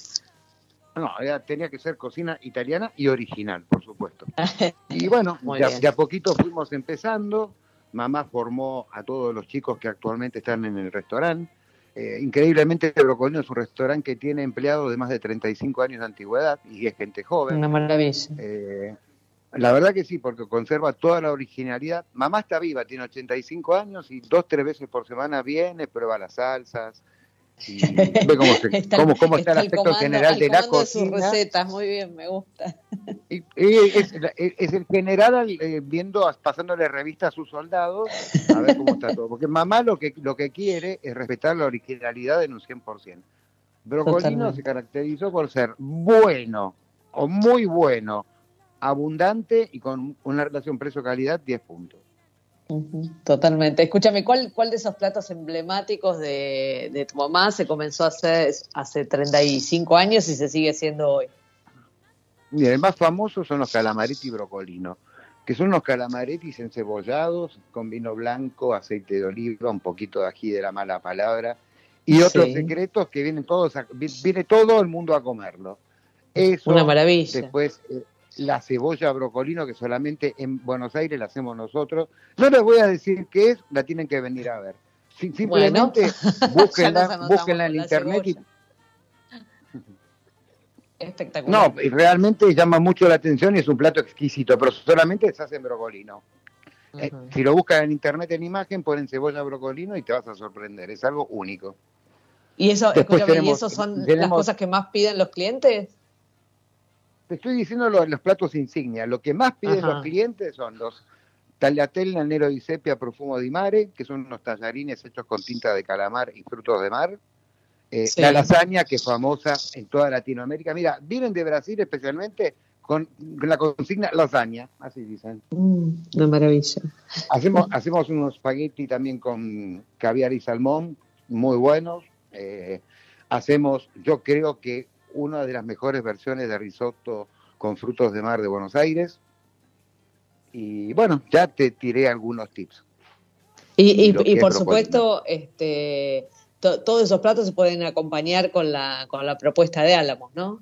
No, tenía que ser cocina italiana y original, por supuesto. [LAUGHS] Y bueno, de a, de a poquito fuimos empezando. Mamá formó a todos los chicos que actualmente están en el restaurante. Eh, increíblemente, Brocolino es un restaurante que tiene empleados de más de 35 años de antigüedad y es gente joven. Una maravilla. Eh, la verdad que sí, porque conserva toda la originalidad. Mamá está viva, tiene 85 años y dos, tres veces por semana viene, prueba las salsas y ve cómo, se- [LAUGHS] Está, cómo- cómo está el aspecto comando- general al de la comando de sus cocina. recetas, muy bien, me gusta. Y es, es el general eh, viendo, pasándole revista a sus soldados a ver cómo está todo. Porque mamá lo que, lo que quiere es respetar la originalidad en un 100%. Brocolino Totalmente. se caracterizó por ser bueno o muy bueno, abundante y con una relación precio-calidad 10 puntos. Totalmente. Escúchame, ¿cuál, ¿cuál de esos platos emblemáticos de, de tu mamá se comenzó a hacer hace 35 años y se sigue haciendo hoy? Mira, el más famoso son los calamaretti brocolino, que son unos calamaretis encebollados con vino blanco, aceite de oliva, un poquito de ají de la mala palabra y otros Sí. secretos que vienen todos, a- vi- viene todo el mundo a comerlo. Eso, Una maravilla. después eh, la cebolla brocolino que solamente en Buenos Aires la hacemos nosotros. No les voy a decir qué es, la tienen que venir a ver. Si- Bueno. simplemente [LAUGHS] nos búsquenla, búsquenla en internet y cebolla. Espectacular. No, y realmente llama mucho la atención y es un plato exquisito, pero solamente se hace en brocolino. Eh, si lo buscas en internet en imagen, ponen cebolla brocolino y te vas a sorprender. Es algo único. Y eso, escúchame, ¿y tenemos- eso son las tenemos- cosas que más piden los clientes? Te estoy diciendo lo- los platos insignia. Lo que más piden Ajá. los clientes son los tagliatelle al nero di sepia profumo di mare, que son unos tallarines hechos con tinta de calamar y frutos de mar. Eh, Sí. La lasaña, que es famosa en toda Latinoamérica. Mira, vienen de Brasil especialmente con la consigna lasaña, así dicen. Mm, una maravilla. Hacemos, hacemos unos espagueti también con caviar y salmón, muy buenos. Eh, hacemos, yo creo que una de las mejores versiones de risotto con frutos de mar de Buenos Aires. Y bueno, ya te tiré algunos tips. Y, por supuesto, este, to- todos esos platos se pueden acompañar con la, con la propuesta de Álamos, ¿no?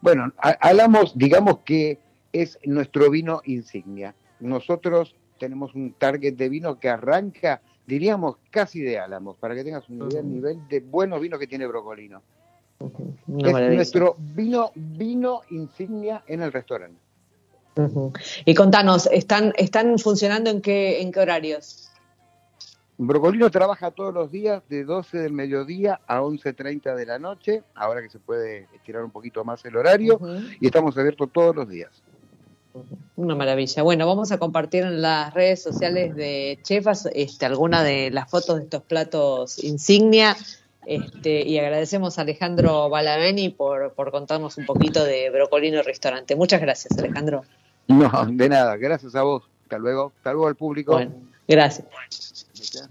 Bueno, Álamos, digamos que es nuestro vino insignia. Nosotros tenemos un target de vino que arranca, diríamos, casi de Álamos, para que tengas un nivel, Ujú. nivel de buenos vinos que tiene Brocolino. Una es maravilla. nuestro vino, vino insignia en el restaurante. Y contanos, ¿están, están funcionando en qué, en qué horarios? Brocolino trabaja todos los días de 12 del mediodía a 11.30 de la noche, ahora que se puede estirar un poquito más el horario, y estamos abiertos todos los días. Una maravilla. Bueno, vamos a compartir en las redes sociales de Chefas este, alguna de las fotos de estos platos insignia. Este, y agradecemos a Alejandro Balaveni por, por contarnos un poquito de Brocolino Restaurante. Muchas gracias, Alejandro. No, de nada, gracias a vos. Hasta luego, hasta luego al público. Bueno, gracias.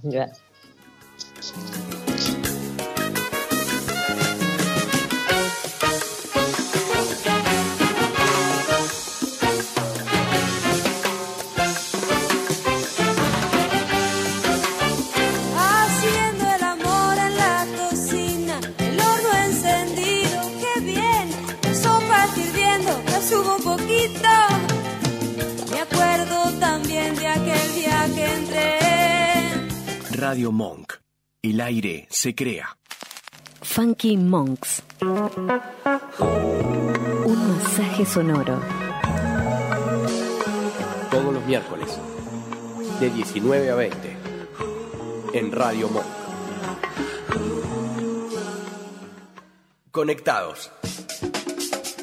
Gracias. Radio Monk. El aire se crea. Funky Monks. Un masaje sonoro. todos los miércoles, de 19 a 20, en Radio Monk. Conectados.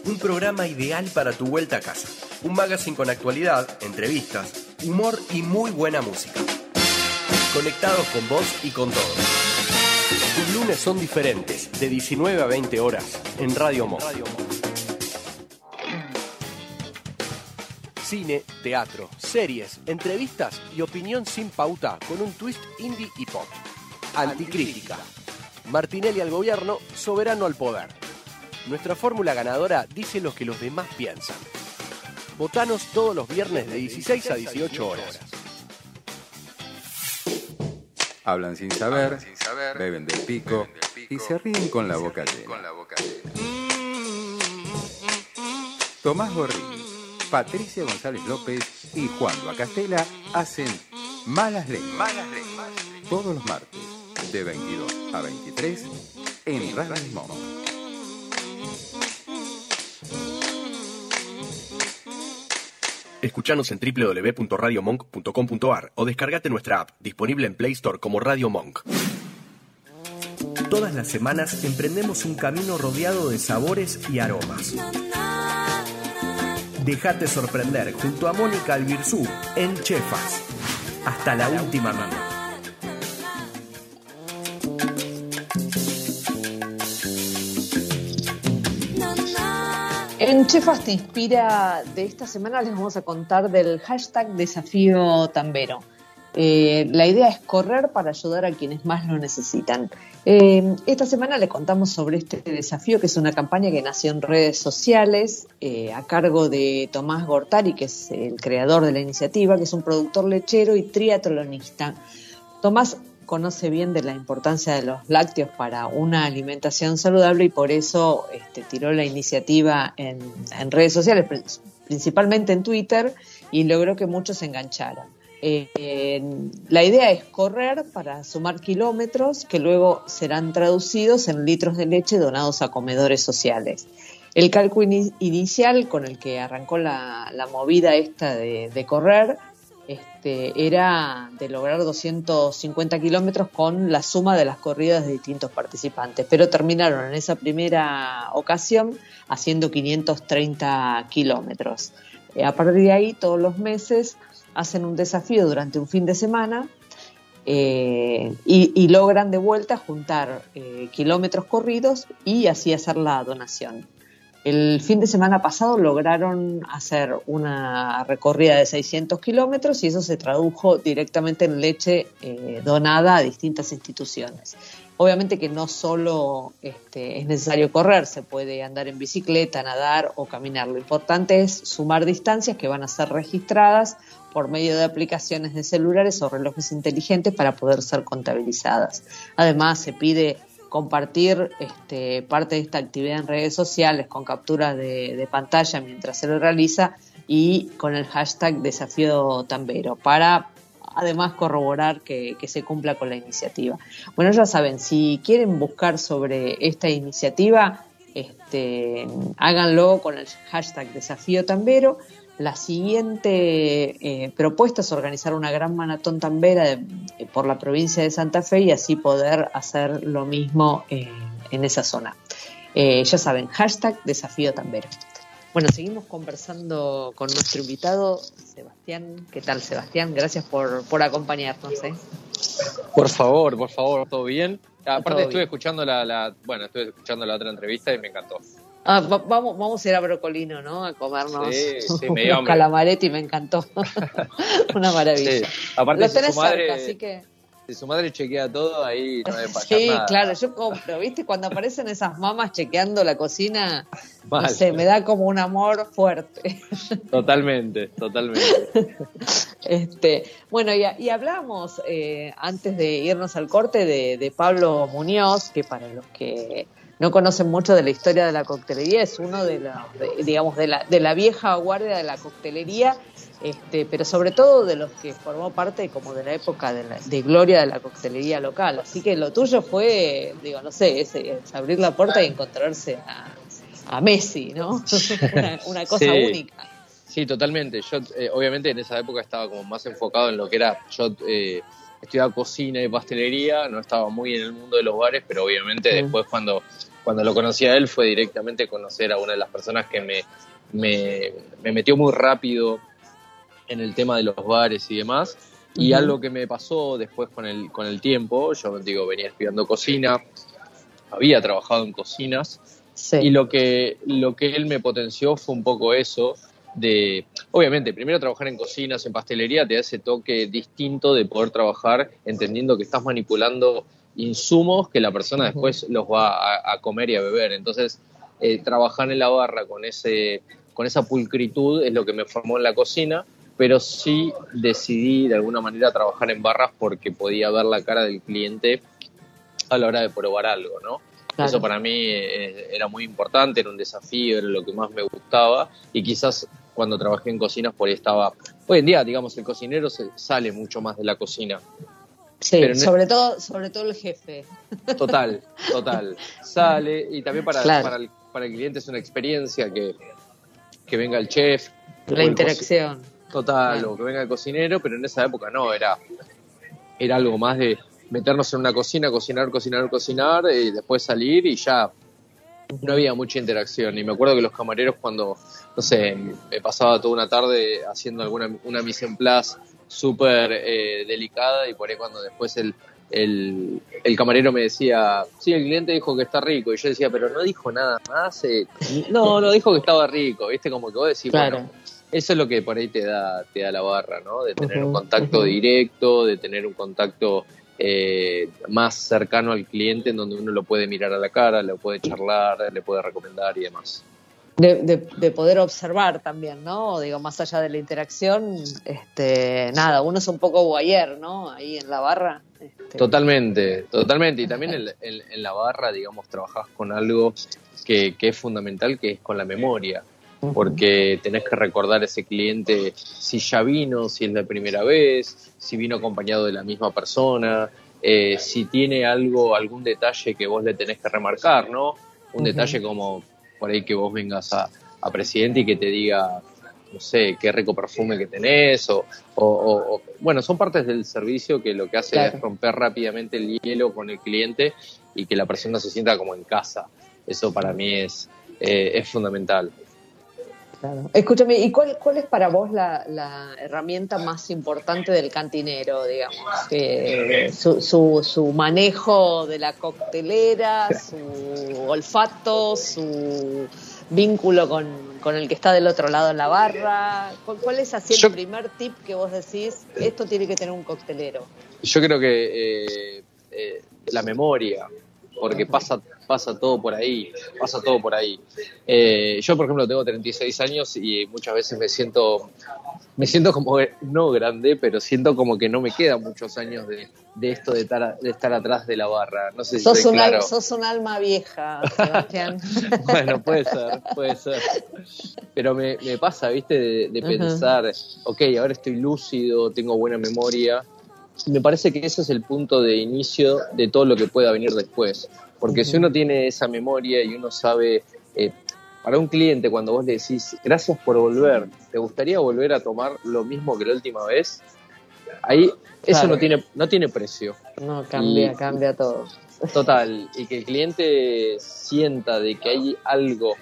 Un programa ideal para tu vuelta a casa. Un magazine con actualidad, entrevistas, humor y muy buena música. Conectados con vos y con todos. Tus lunes son diferentes, de 19 a 20 horas, en Radio Monk. Cine, teatro, series, entrevistas y opinión sin pauta con un twist indie y pop. Anticrítica. Martinelli al gobierno, soberano al poder. Nuestra fórmula ganadora dice lo que los demás piensan. Votanos todos los viernes de 16 a 18 horas. Hablan sin saber, beben del pico y se ríen con la boca llena. Tomás Gorrini, Patricia González López y Juan Bacastela hacen Malas Lenguas. Todos los martes, de 22 a 23, en Radio Monk. Escuchanos en www.radiomonk.com.ar o descargate nuestra app, disponible en Play Store como Radio Monk. Todas las semanas emprendemos un camino rodeado de sabores y aromas. Déjate sorprender junto a Mónica Albirzú en Chefas. Hasta la última mano. En Chefas te inspira de esta semana les vamos a contar del hashtag desafío tambero. Eh, la idea es correr para ayudar a quienes más lo necesitan. Eh, esta semana le contamos sobre este desafío, que es una campaña que nació en redes sociales eh, a cargo de Tomás Gortari, que es el creador de la iniciativa, que es un productor lechero y triatlonista. Tomás conoce bien de la importancia de los lácteos para una alimentación saludable y por eso este, tiró la iniciativa en, redes sociales, principalmente en Twitter, y logró que muchos se engancharan. eh, la idea es correr para sumar kilómetros que luego serán traducidos en litros de leche donados a comedores sociales. El cálculo inicial con el que arrancó la, movida esta de, correr este, era de lograr 250 kilómetros con la suma de las corridas de distintos participantes, pero terminaron en esa primera ocasión haciendo 530 kilómetros. Eh, a partir de ahí, todos los meses hacen un desafío durante un fin de semana eh, y, logran de vuelta juntar eh, kilómetros corridos y así hacer la donación. El fin de semana pasado lograron hacer una recorrida de 600 kilómetros y eso se tradujo directamente en leche eh, donada a distintas instituciones. Obviamente que no solo este, es necesario correr, se puede andar en bicicleta, nadar o caminar. Lo importante es sumar distancias que van a ser registradas por medio de aplicaciones de celulares o relojes inteligentes para poder ser contabilizadas. Además, se pide compartir este, parte de esta actividad en redes sociales con capturas de, pantalla mientras se lo realiza y con el hashtag desafío tambero para además corroborar que, se cumpla con la iniciativa. Bueno, ya saben, si quieren buscar sobre esta iniciativa, este, háganlo con el hashtag desafío tambero la siguiente eh, propuesta es organizar una gran maratón tambera eh, por la provincia de Santa Fe y así poder hacer lo mismo eh, en esa zona. ya saben, hashtag desafío tambera. Bueno, seguimos conversando con nuestro invitado, Sebastián. ¿Qué tal, Sebastián? Gracias por, por acompañarnos. Por favor, por favor, ¿todo bien? Aparte estuve escuchando la, la, bueno, estuve escuchando la otra entrevista y me encantó. Ah, vamos, vamos a ir a Brocolino, ¿no? A comernos [LAUGHS] un calamaretti, me encantó. [LAUGHS] Una maravilla. Aparte, si su madre, así que... Si su madre chequea todo, ahí no debe pasar Sí, claro, yo compro, ¿viste? Cuando aparecen esas mamas chequeando la cocina, [LAUGHS] no sé, me da como un amor fuerte. Totalmente, totalmente. Este, bueno, y, y hablamos eh, antes de irnos al corte de, de Pablo Muñoz, que para los que no conocen mucho de la historia de la coctelería, es uno de la, digamos, de la, de la vieja guardia de la coctelería, este, pero sobre todo de los que formó parte como de la época de, gloria de la coctelería local. Así que lo tuyo fue, digo, no sé, es, abrir la puerta y encontrarse a, Messi, ¿no? [LAUGHS] una, cosa única. Sí, totalmente. Yo, eh, obviamente, en esa época estaba como más enfocado en lo que era. Yo eh, estudiaba cocina y pastelería, no estaba muy en el mundo de los bares, pero obviamente después cuando cuando lo conocí a él fue directamente conocer a una de las personas que me, me, metió muy rápido en el tema de los bares y demás. Y algo que me pasó después con el, con el tiempo, yo digo, venía estudiando cocina, había trabajado en cocinas, y lo que, lo que él me potenció fue un poco eso, de, obviamente, primero trabajar en cocinas, en pastelería, te da ese toque distinto de poder trabajar entendiendo que estás manipulando insumos que la persona después los va a, comer y a beber. Entonces, eh, trabajar en la barra con, ese, con esa pulcritud es lo que me formó en la cocina, pero sí decidí de alguna manera trabajar en barras porque podía ver la cara del cliente a la hora de probar algo, ¿no? Eso para mí eh, era muy importante, era un desafío, era lo que más me gustaba y quizás cuando trabajé en cocinas por ahí estaba... Hoy en día, digamos, el cocinero se sale mucho más de la cocina. Sí, sobre, todo, sobre todo el jefe. Total, total. Sale y también para, para, el, para, el, cliente es una experiencia que, que venga el chef. La interacción. Total, o que venga el cocinero, pero en esa época no, era, era algo más de meternos en una cocina, cocinar, cocinar, cocinar, y después salir y ya no había mucha interacción. Y me acuerdo que los camareros cuando, no sé, me pasaba toda una tarde haciendo alguna una mise en place súper eh, delicada y por ahí cuando después el, el, camarero me decía, sí, el cliente dijo que está rico y yo decía, pero no dijo nada más, eh, no, no dijo que estaba rico, viste, como que vos decís, bueno, eso es lo que por ahí te da, te da la barra, ¿no? De tener un contacto directo, de tener un contacto eh, más cercano al cliente en donde uno lo puede mirar a la cara, le puede charlar, le puede recomendar y demás de, poder observar también, ¿no? Digo, más allá de la interacción, este, nada, uno es un poco guayer, ¿no? Ahí en la barra. Este. Totalmente, totalmente. Y también en, la barra, digamos, trabajás con algo que, es fundamental, que es con la memoria. porque tenés que recordar a ese cliente si ya vino, si es la primera vez, si vino acompañado de la misma persona, eh, si tiene algo, algún detalle que vos le tenés que remarcar, ¿no? Un detalle como por ahí que vos vengas a, a presidente y que te diga, no sé, qué rico perfume que tenés, o, o, bueno, son partes del servicio que lo que hace es romper rápidamente el hielo con el cliente y que la persona se sienta como en casa. Eso para mí es, eh, es fundamental. Escúchame, ¿y cuál, cuál es para vos la, herramienta más importante del cantinero, digamos? su, su, manejo de la coctelera, su olfato, su vínculo con, el que está del otro lado en la barra. ¿Cuál, es así el primer tip que vos decís, esto tiene que tener un coctelero? Yo creo que eh, eh, la memoria, porque pasa, pasa todo por ahí, pasa todo por ahí. Eh, yo, por ejemplo, tengo 36 años y muchas veces me siento, me siento como, no grande, pero siento como que no me quedan muchos años de, esto de estar, de estar atrás de la barra. No sé si sos, un, claro. sos un alma vieja, Sebastián. [LAUGHS] bueno, puede ser, puede ser. Pero me, pasa, viste, de, pensar, ok, ahora estoy lúcido, tengo buena memoria me parece que ese es el punto de inicio de todo lo que pueda venir después. Porque si uno tiene esa memoria y uno sabe, eh, para un cliente cuando vos le decís, gracias por volver, ¿te gustaría volver a tomar lo mismo que la última vez? Ahí eso no tiene, no tiene precio. No, cambia, cambia todo. Total, y que el cliente sienta de que hay algo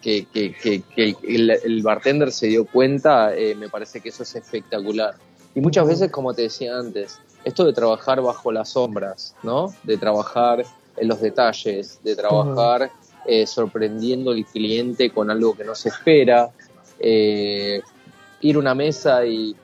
que, que, que, el, bartender se dio cuenta, eh, me parece que eso es espectacular. Y muchas veces, como te decía antes, esto de trabajar bajo las sombras, ¿no? De trabajar en los detalles, de trabajar eh, sorprendiendo al cliente con algo que no se espera, eh, ir a una mesa y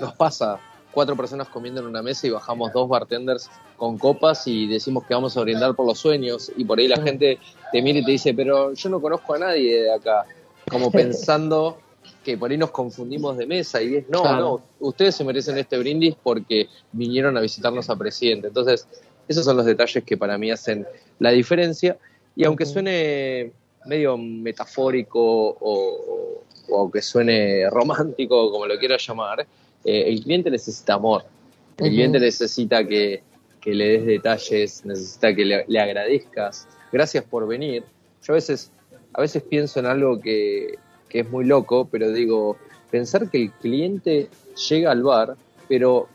nos pasa cuatro personas comiendo en una mesa y bajamos dos bartenders con copas y decimos que vamos a brindar por los sueños y por ahí la gente te mira y te dice, pero yo no conozco a nadie de acá, como pensando que por ahí nos confundimos de mesa y es, no, no, ustedes se merecen este brindis porque vinieron a visitarnos a Presidente. Entonces, esos son los detalles que para mí hacen la diferencia. Y aunque suene medio metafórico o, aunque suene romántico, como lo quiera llamar, eh, el cliente necesita amor. El cliente necesita que, le des detalles, necesita que le, le, agradezcas. Gracias por venir. Yo a veces, a veces pienso en algo que, que es muy loco, pero digo, pensar que el cliente llega al bar, pero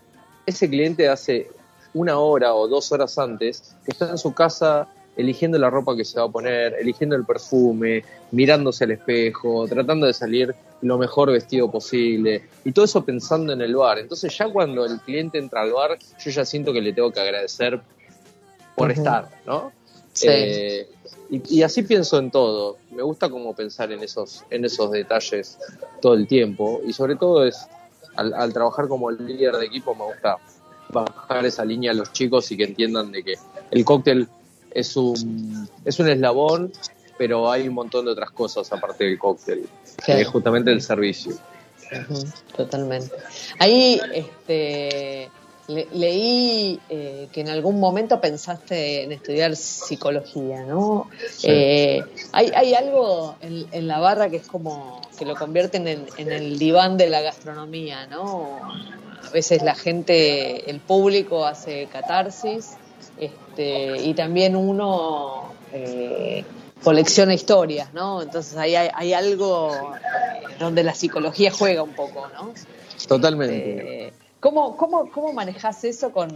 ese cliente hace una hora o dos horas antes que está en su casa eligiendo la ropa que se va a poner, eligiendo el perfume, mirándose al espejo, tratando de salir lo mejor vestido posible y todo eso pensando en el bar. Entonces ya cuando el cliente entra al bar, yo ya siento que le tengo que agradecer por estar, ¿no? Sí. Eh, y, así pienso en todo. Me gusta como pensar en esos, en esos detalles todo el tiempo. Y sobre todo es, al, trabajar como líder de equipo, me gusta bajar esa línea a los chicos y que entiendan de que el cóctel es un, es un eslabón, pero hay un montón de otras cosas aparte del cóctel, que es justamente el servicio. totalmente. Ahí, este leí eh, que en algún momento pensaste en estudiar psicología, ¿no? Eh, hay, algo en, la barra que es como que lo convierten en, el diván de la gastronomía, ¿no? A veces la gente, el público hace catarsis este, y también uno eh, colecciona historias, ¿no? Entonces ahí hay, algo donde la psicología juega un poco, ¿no? Totalmente. Este, ¿Cómo, cómo, cómo manejas eso con,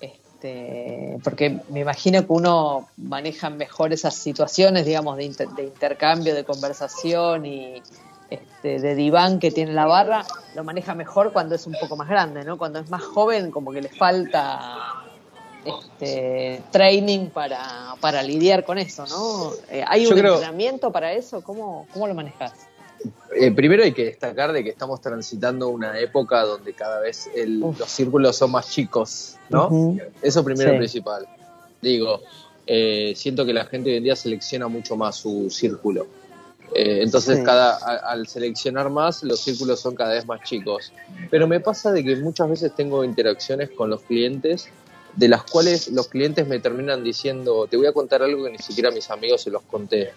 este, porque me imagino que uno maneja mejor esas situaciones, digamos, de, intercambio, de conversación y este, de diván que tiene la barra, lo maneja mejor cuando es un poco más grande, ¿no? Cuando es más joven, como que le falta este, training para, para lidiar con eso, ¿no? Eh, ¿Hay un entrenamiento para eso? ¿Cómo, cómo lo manejas? Eh, primero hay que destacar de que estamos transitando una época donde cada vez los círculos son más chicos, ¿no? Eso primero principal. Digo, eh, siento que la gente hoy en día selecciona mucho más su círculo. Eh, entonces, cada, al seleccionar más, los círculos son cada vez más chicos. Pero me pasa de que muchas veces tengo interacciones con los clientes, de las cuales los clientes me terminan diciendo, te voy a contar algo que ni siquiera a mis amigos se los conté.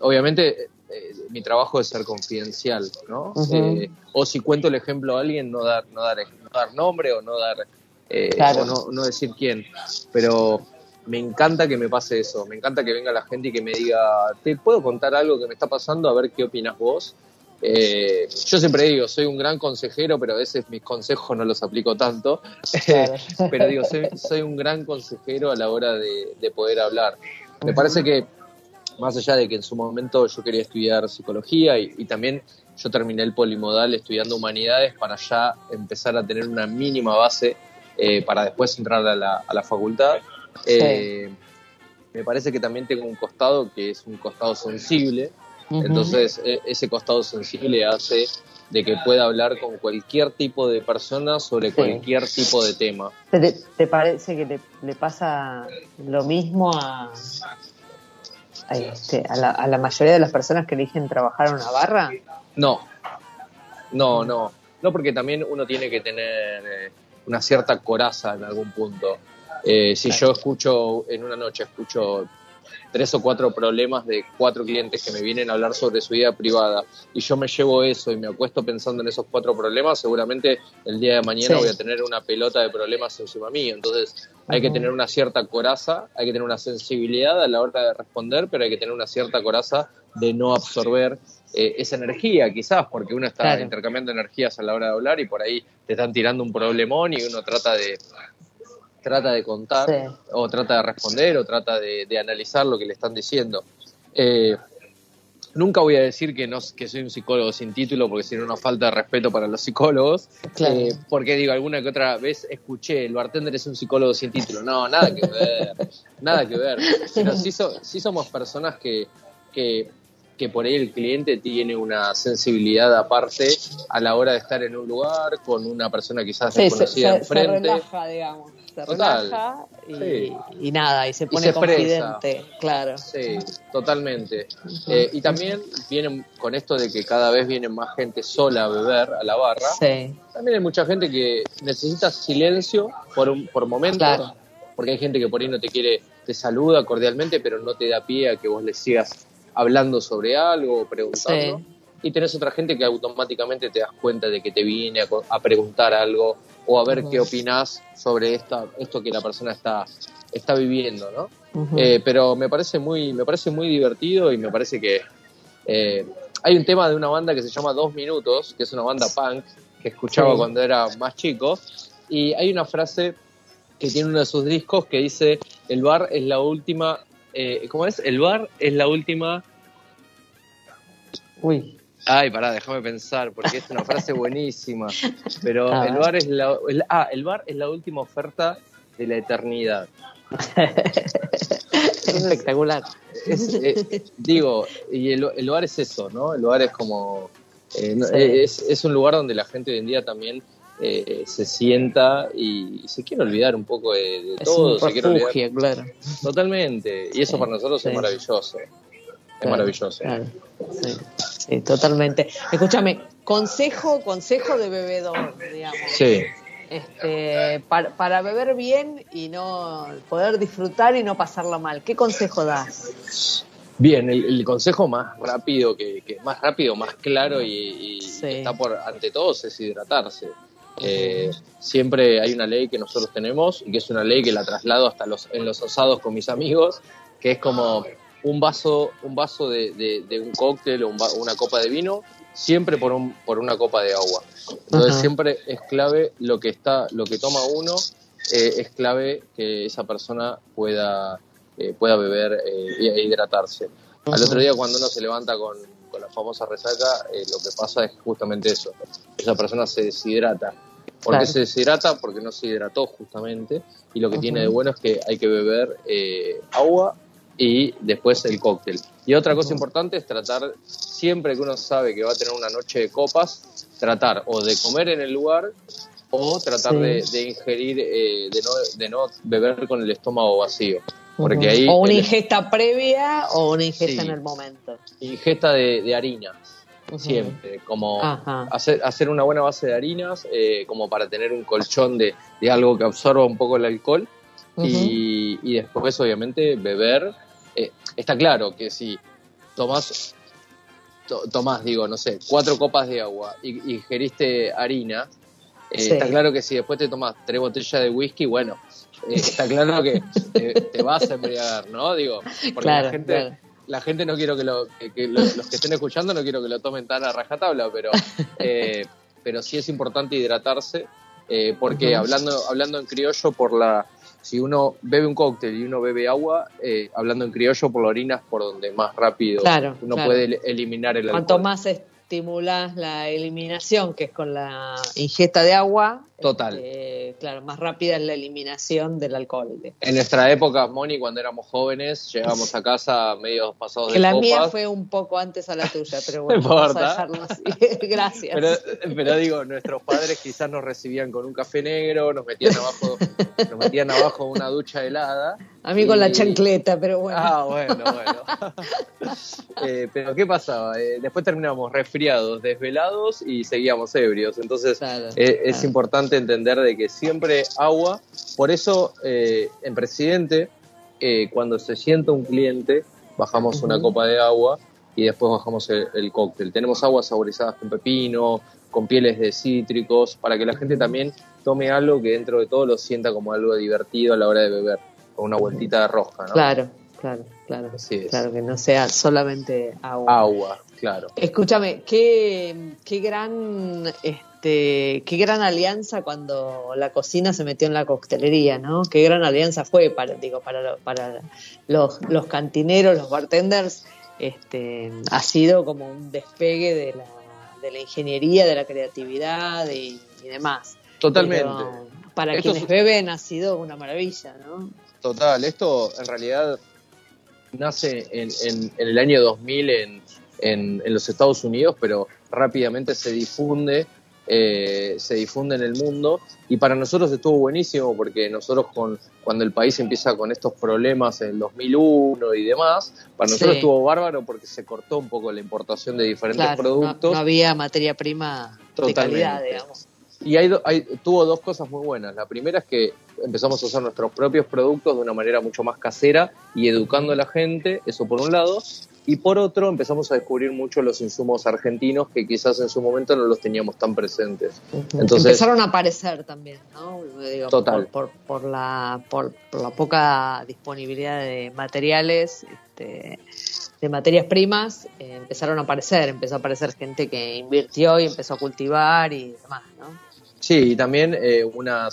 obviamente eh, mi trabajo es ser confidencial, ¿no? Eh, o si cuento el ejemplo a alguien, no dar, no dar, no dar nombre o no dar, eh, Claro. o no, no decir quién. Pero me encanta que me pase eso, me encanta que venga la gente y que me diga, te puedo contar algo que me está pasando, a ver qué opinas vos. Eh, yo siempre digo, soy un gran consejero, pero a veces mis consejos no los aplico tanto. Claro. [LAUGHS] pero digo, soy, soy un gran consejero a la hora de, de poder hablar. Me parece que, más allá de que en su momento yo quería estudiar psicología y, y también yo terminé el polimodal estudiando humanidades para ya empezar a tener una mínima base eh, para después entrar a la, a la facultad. Eh, Me parece que también tengo un costado que es un costado sensible, entonces e- ese costado sensible hace de que pueda hablar con cualquier tipo de persona sobre Sí. cualquier tipo de tema. ¿Te, te parece que le, le pasa lo mismo a, a, este, a, la, a la mayoría de las personas que eligen trabajar en una barra? No, no, no. No, porque también uno tiene que tener eh, una cierta coraza en algún punto. Eh, si yo escucho en una noche, escucho tres o cuatro problemas de cuatro clientes que me vienen a hablar sobre su vida privada y yo me llevo eso y me acuesto pensando en esos cuatro problemas, seguramente el día de mañana Sí. voy a tener una pelota de problemas encima mío. Entonces hay que tener una cierta coraza, hay que tener una sensibilidad a la hora de responder, pero hay que tener una cierta coraza de no absorber eh, esa energía, quizás, porque uno está Claro. intercambiando energías a la hora de hablar y por ahí te están tirando un problemón y uno trata de trata de contar Sí. o trata de responder o trata de, de analizar lo que le están diciendo. Eh, nunca voy a decir que no que soy un psicólogo sin título porque si no nos falta de respeto para los psicólogos Claro. Eh, porque digo alguna que otra vez escuché el bartender es un psicólogo sin título no nada que ver nada que ver pero sí, so- sí somos personas que, que que por ahí el cliente tiene una sensibilidad aparte a la hora de estar en un lugar con una persona quizás Sí, desconocida se- se enfrente relaja, digamos. Se Total. relaja y, Sí. y nada, y se pone se expresa. confidente, claro. Sí, totalmente. Eh, y también vienen con esto de que cada vez viene más gente sola a beber a la barra. Sí, También hay mucha gente que necesita silencio por, un, por momentos. Claro. Porque hay gente que por ahí no te quiere, te saluda cordialmente, pero no te da pie a que vos le sigas hablando sobre algo o preguntando. Sí. Y tenés otra gente que automáticamente te das cuenta de que te viene a, a preguntar algo o a ver qué opinás sobre esta, esto que la persona está, está viviendo, ¿no? Eh, pero me parece muy me parece muy divertido y me parece que eh, hay un tema de una banda que se llama Dos Minutos que es una banda punk que escuchaba Sí. cuando era más chico y hay una frase que tiene uno de sus discos que dice el bar es la última eh, ¿cómo es? el bar es la última Uy, Ay, pará, déjame pensar, porque es una frase buenísima. Pero el bar es la, el- ah, el bar es la última oferta de la eternidad. [LAUGHS] espectacular. Es, eh, digo, y el, el lugar es eso, ¿no? El lugar es como. eh, Sí. es, es un lugar donde la gente hoy en día también eh, se sienta y, se quiere olvidar un poco de, de Es todo. un se quiere olvidar refugio, claro. totalmente. Y eso Sí, para nosotros sí. es maravilloso. Es Claro, maravilloso. claro. Sí, sí, totalmente. Escúchame, consejo, consejo de bebedor, digamos. Sí. Este, para, para beber bien y no poder disfrutar y no pasarlo mal. ¿Qué consejo das? Bien, el, el consejo más rápido, que, que más rápido, más claro y, y Sí. está por ante todos es hidratarse. Eh, siempre hay una ley que nosotros tenemos y que es una ley que la traslado hasta los en los asados con mis amigos, que es como un vaso un vaso de, de- de un cóctel o un va- una copa de vino siempre por un por una copa de agua. Entonces Ajá. siempre es clave lo que está lo que toma uno eh, es clave que esa persona pueda eh, pueda beber eh, e hidratarse. Al otro día cuando uno se levanta con, con la famosa resaca, lo que pasa es justamente eso. Esa persona se deshidrata. ¿Por Claro. qué se deshidrata? Porque no se hidrató justamente. Y lo que tiene de bueno es que hay que beber eh, agua y después el cóctel. Y otra cosa importante es tratar, siempre que uno sabe que va a tener una noche de copas, tratar o de comer en el lugar o tratar Sí. de, de ingerir, eh, de, no, de no beber con el estómago vacío. Porque ahí o una el- ingesta previa o una ingesta Sí. en el momento. ingesta de, de harinas, siempre, como Ajá. hacer, hacer una buena base de harinas, eh, como para tener un colchón de, de algo que absorba un poco el alcohol y, y después obviamente beber. Eh, está claro que si tomás to- tomás, digo, no sé, cuatro copas de agua y, ingeriste harina, eh, Sí. está claro que si después te tomas tres botellas de whisky, bueno, eh, está claro que te, te vas a embriagar, ¿no? Digo, porque Claro, la gente... claro. La gente no quiero que, lo, que, que lo- los que estén escuchando no quiero que lo tomen tan a rajatabla, pero, [LAUGHS] eh, pero sí es importante hidratarse, eh, porque hablando, hablando en criollo, por la si uno bebe un cóctel y uno bebe agua, eh, hablando en criollo, por la orina es por donde más rápido Claro, uno claro. puede el- eliminar el Cuanto alcohol. más estimulas la eliminación, que es con la ingesta de agua, Total. eh, claro, más rápida es la eliminación del alcohol. En nuestra época, Moni, cuando éramos jóvenes, llegábamos a casa medio pasados Que de la copas. mía fue un poco antes a la tuya, [LAUGHS] pero bueno, No vamos a dejarlo así. [LAUGHS] Gracias. Pero, pero digo, nuestros padres quizás nos recibían con un café negro, nos metían abajo, nos metían abajo una ducha helada. a mí con la y- chancleta, pero bueno. Ah, bueno, bueno. [LAUGHS] Eh, pero ¿qué pasaba? Eh, después terminamos resfriados, desvelados y seguíamos ebrios. Entonces Claro, eh, es claro. Importante entender de que siempre agua. Por eso eh, en Presidente, eh, cuando se sienta un cliente, bajamos una copa de agua y después bajamos el, el cóctel. Tenemos aguas saborizadas con pepino, con pieles de cítricos, para que la gente también tome algo que dentro de todo lo sienta como algo divertido a la hora de beber, con una vueltita de rosca, ¿no? Claro, claro, claro. Así es. Claro, que no sea solamente agua. Agua, claro. Escúchame, qué, qué gran este, qué gran alianza cuando la cocina se metió en la coctelería, ¿no? Qué gran alianza fue para, digo, para, para los, los cantineros, los bartenders, este, ha sido como un despegue de la, de la ingeniería, de la creatividad y, y demás. Totalmente. Pero para Esto quienes es- beben ha sido una maravilla, ¿no? Total, esto en realidad nace en, en- en el año 2000 en, en- en los Estados Unidos, pero rápidamente se difunde, eh, se difunde en el mundo y para nosotros estuvo buenísimo porque nosotros con, cuando el país empieza con estos problemas en el 2001 y demás, para nosotros Sí. estuvo bárbaro porque se cortó un poco la importación de diferentes Claro, productos. no había materia prima de Totalmente. calidad, digamos. Y hay, hay- tuvo dos cosas muy buenas. La primera es que empezamos a usar nuestros propios productos de una manera mucho más casera y educando a la gente, eso por un lado. Y por otro, empezamos a descubrir mucho los insumos argentinos que quizás en su momento no los teníamos tan presentes. Entonces- empezaron a aparecer también, ¿no? Digo, Total. Por, por, por la, por, por la poca disponibilidad de materiales, este, de materias primas, eh, empezaron a aparecer, empezó a aparecer gente que invirtió y empezó a cultivar y demás, ¿no? Sí, y también eh, una,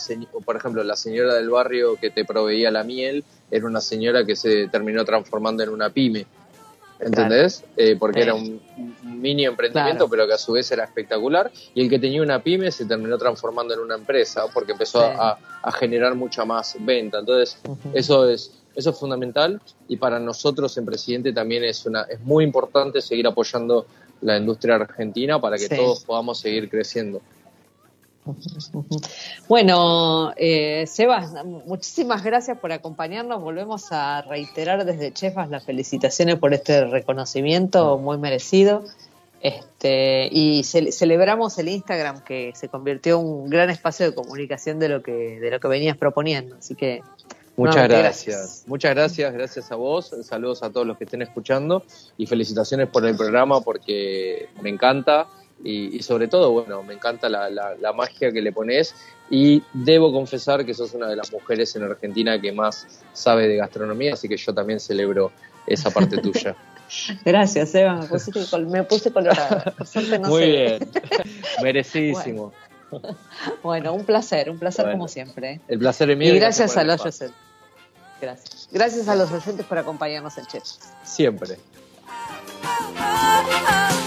por ejemplo, la señora del barrio que te proveía la miel era una señora que se terminó transformando en una pyme. ¿Entendés? Eh, porque Sí. era un, un mini emprendimiento, Claro. pero que a su vez era espectacular. Y el que tenía una pyme se terminó transformando en una empresa porque empezó Sí. a, a generar mucha más venta. Entonces, eso es eso es fundamental y para nosotros en Presidente también es una es muy importante seguir apoyando la industria argentina para que Sí. todos podamos seguir creciendo. Bueno, eh, Sebas, muchísimas gracias por acompañarnos. Volvemos a reiterar desde Chefas las felicitaciones por este reconocimiento muy merecido. Este, y ce- celebramos el Instagram que se convirtió en un gran espacio de comunicación de lo que, de lo que venías proponiendo. Así que Muchas nuevamente gracias. Muchas gracias, gracias a vos. Saludos a todos los que estén escuchando y felicitaciones por el programa porque me encanta y, y sobre todo, bueno, me encanta la, la- la magia que le pones y debo confesar que sos una de las mujeres en Argentina que más sabe de gastronomía, así que yo también celebro esa parte [LAUGHS] tuya. Gracias, Sebas. Me, pusiste col- me puse colorada. No Muy sé. bien, [LAUGHS] merecidísimo. Bueno, un placer, un placer Bueno. como siempre. El placer es mío. Y gracias a los oyentes. Gracias. Gracias a los oyentes por acompañarnos en Chef. Siempre. [LAUGHS]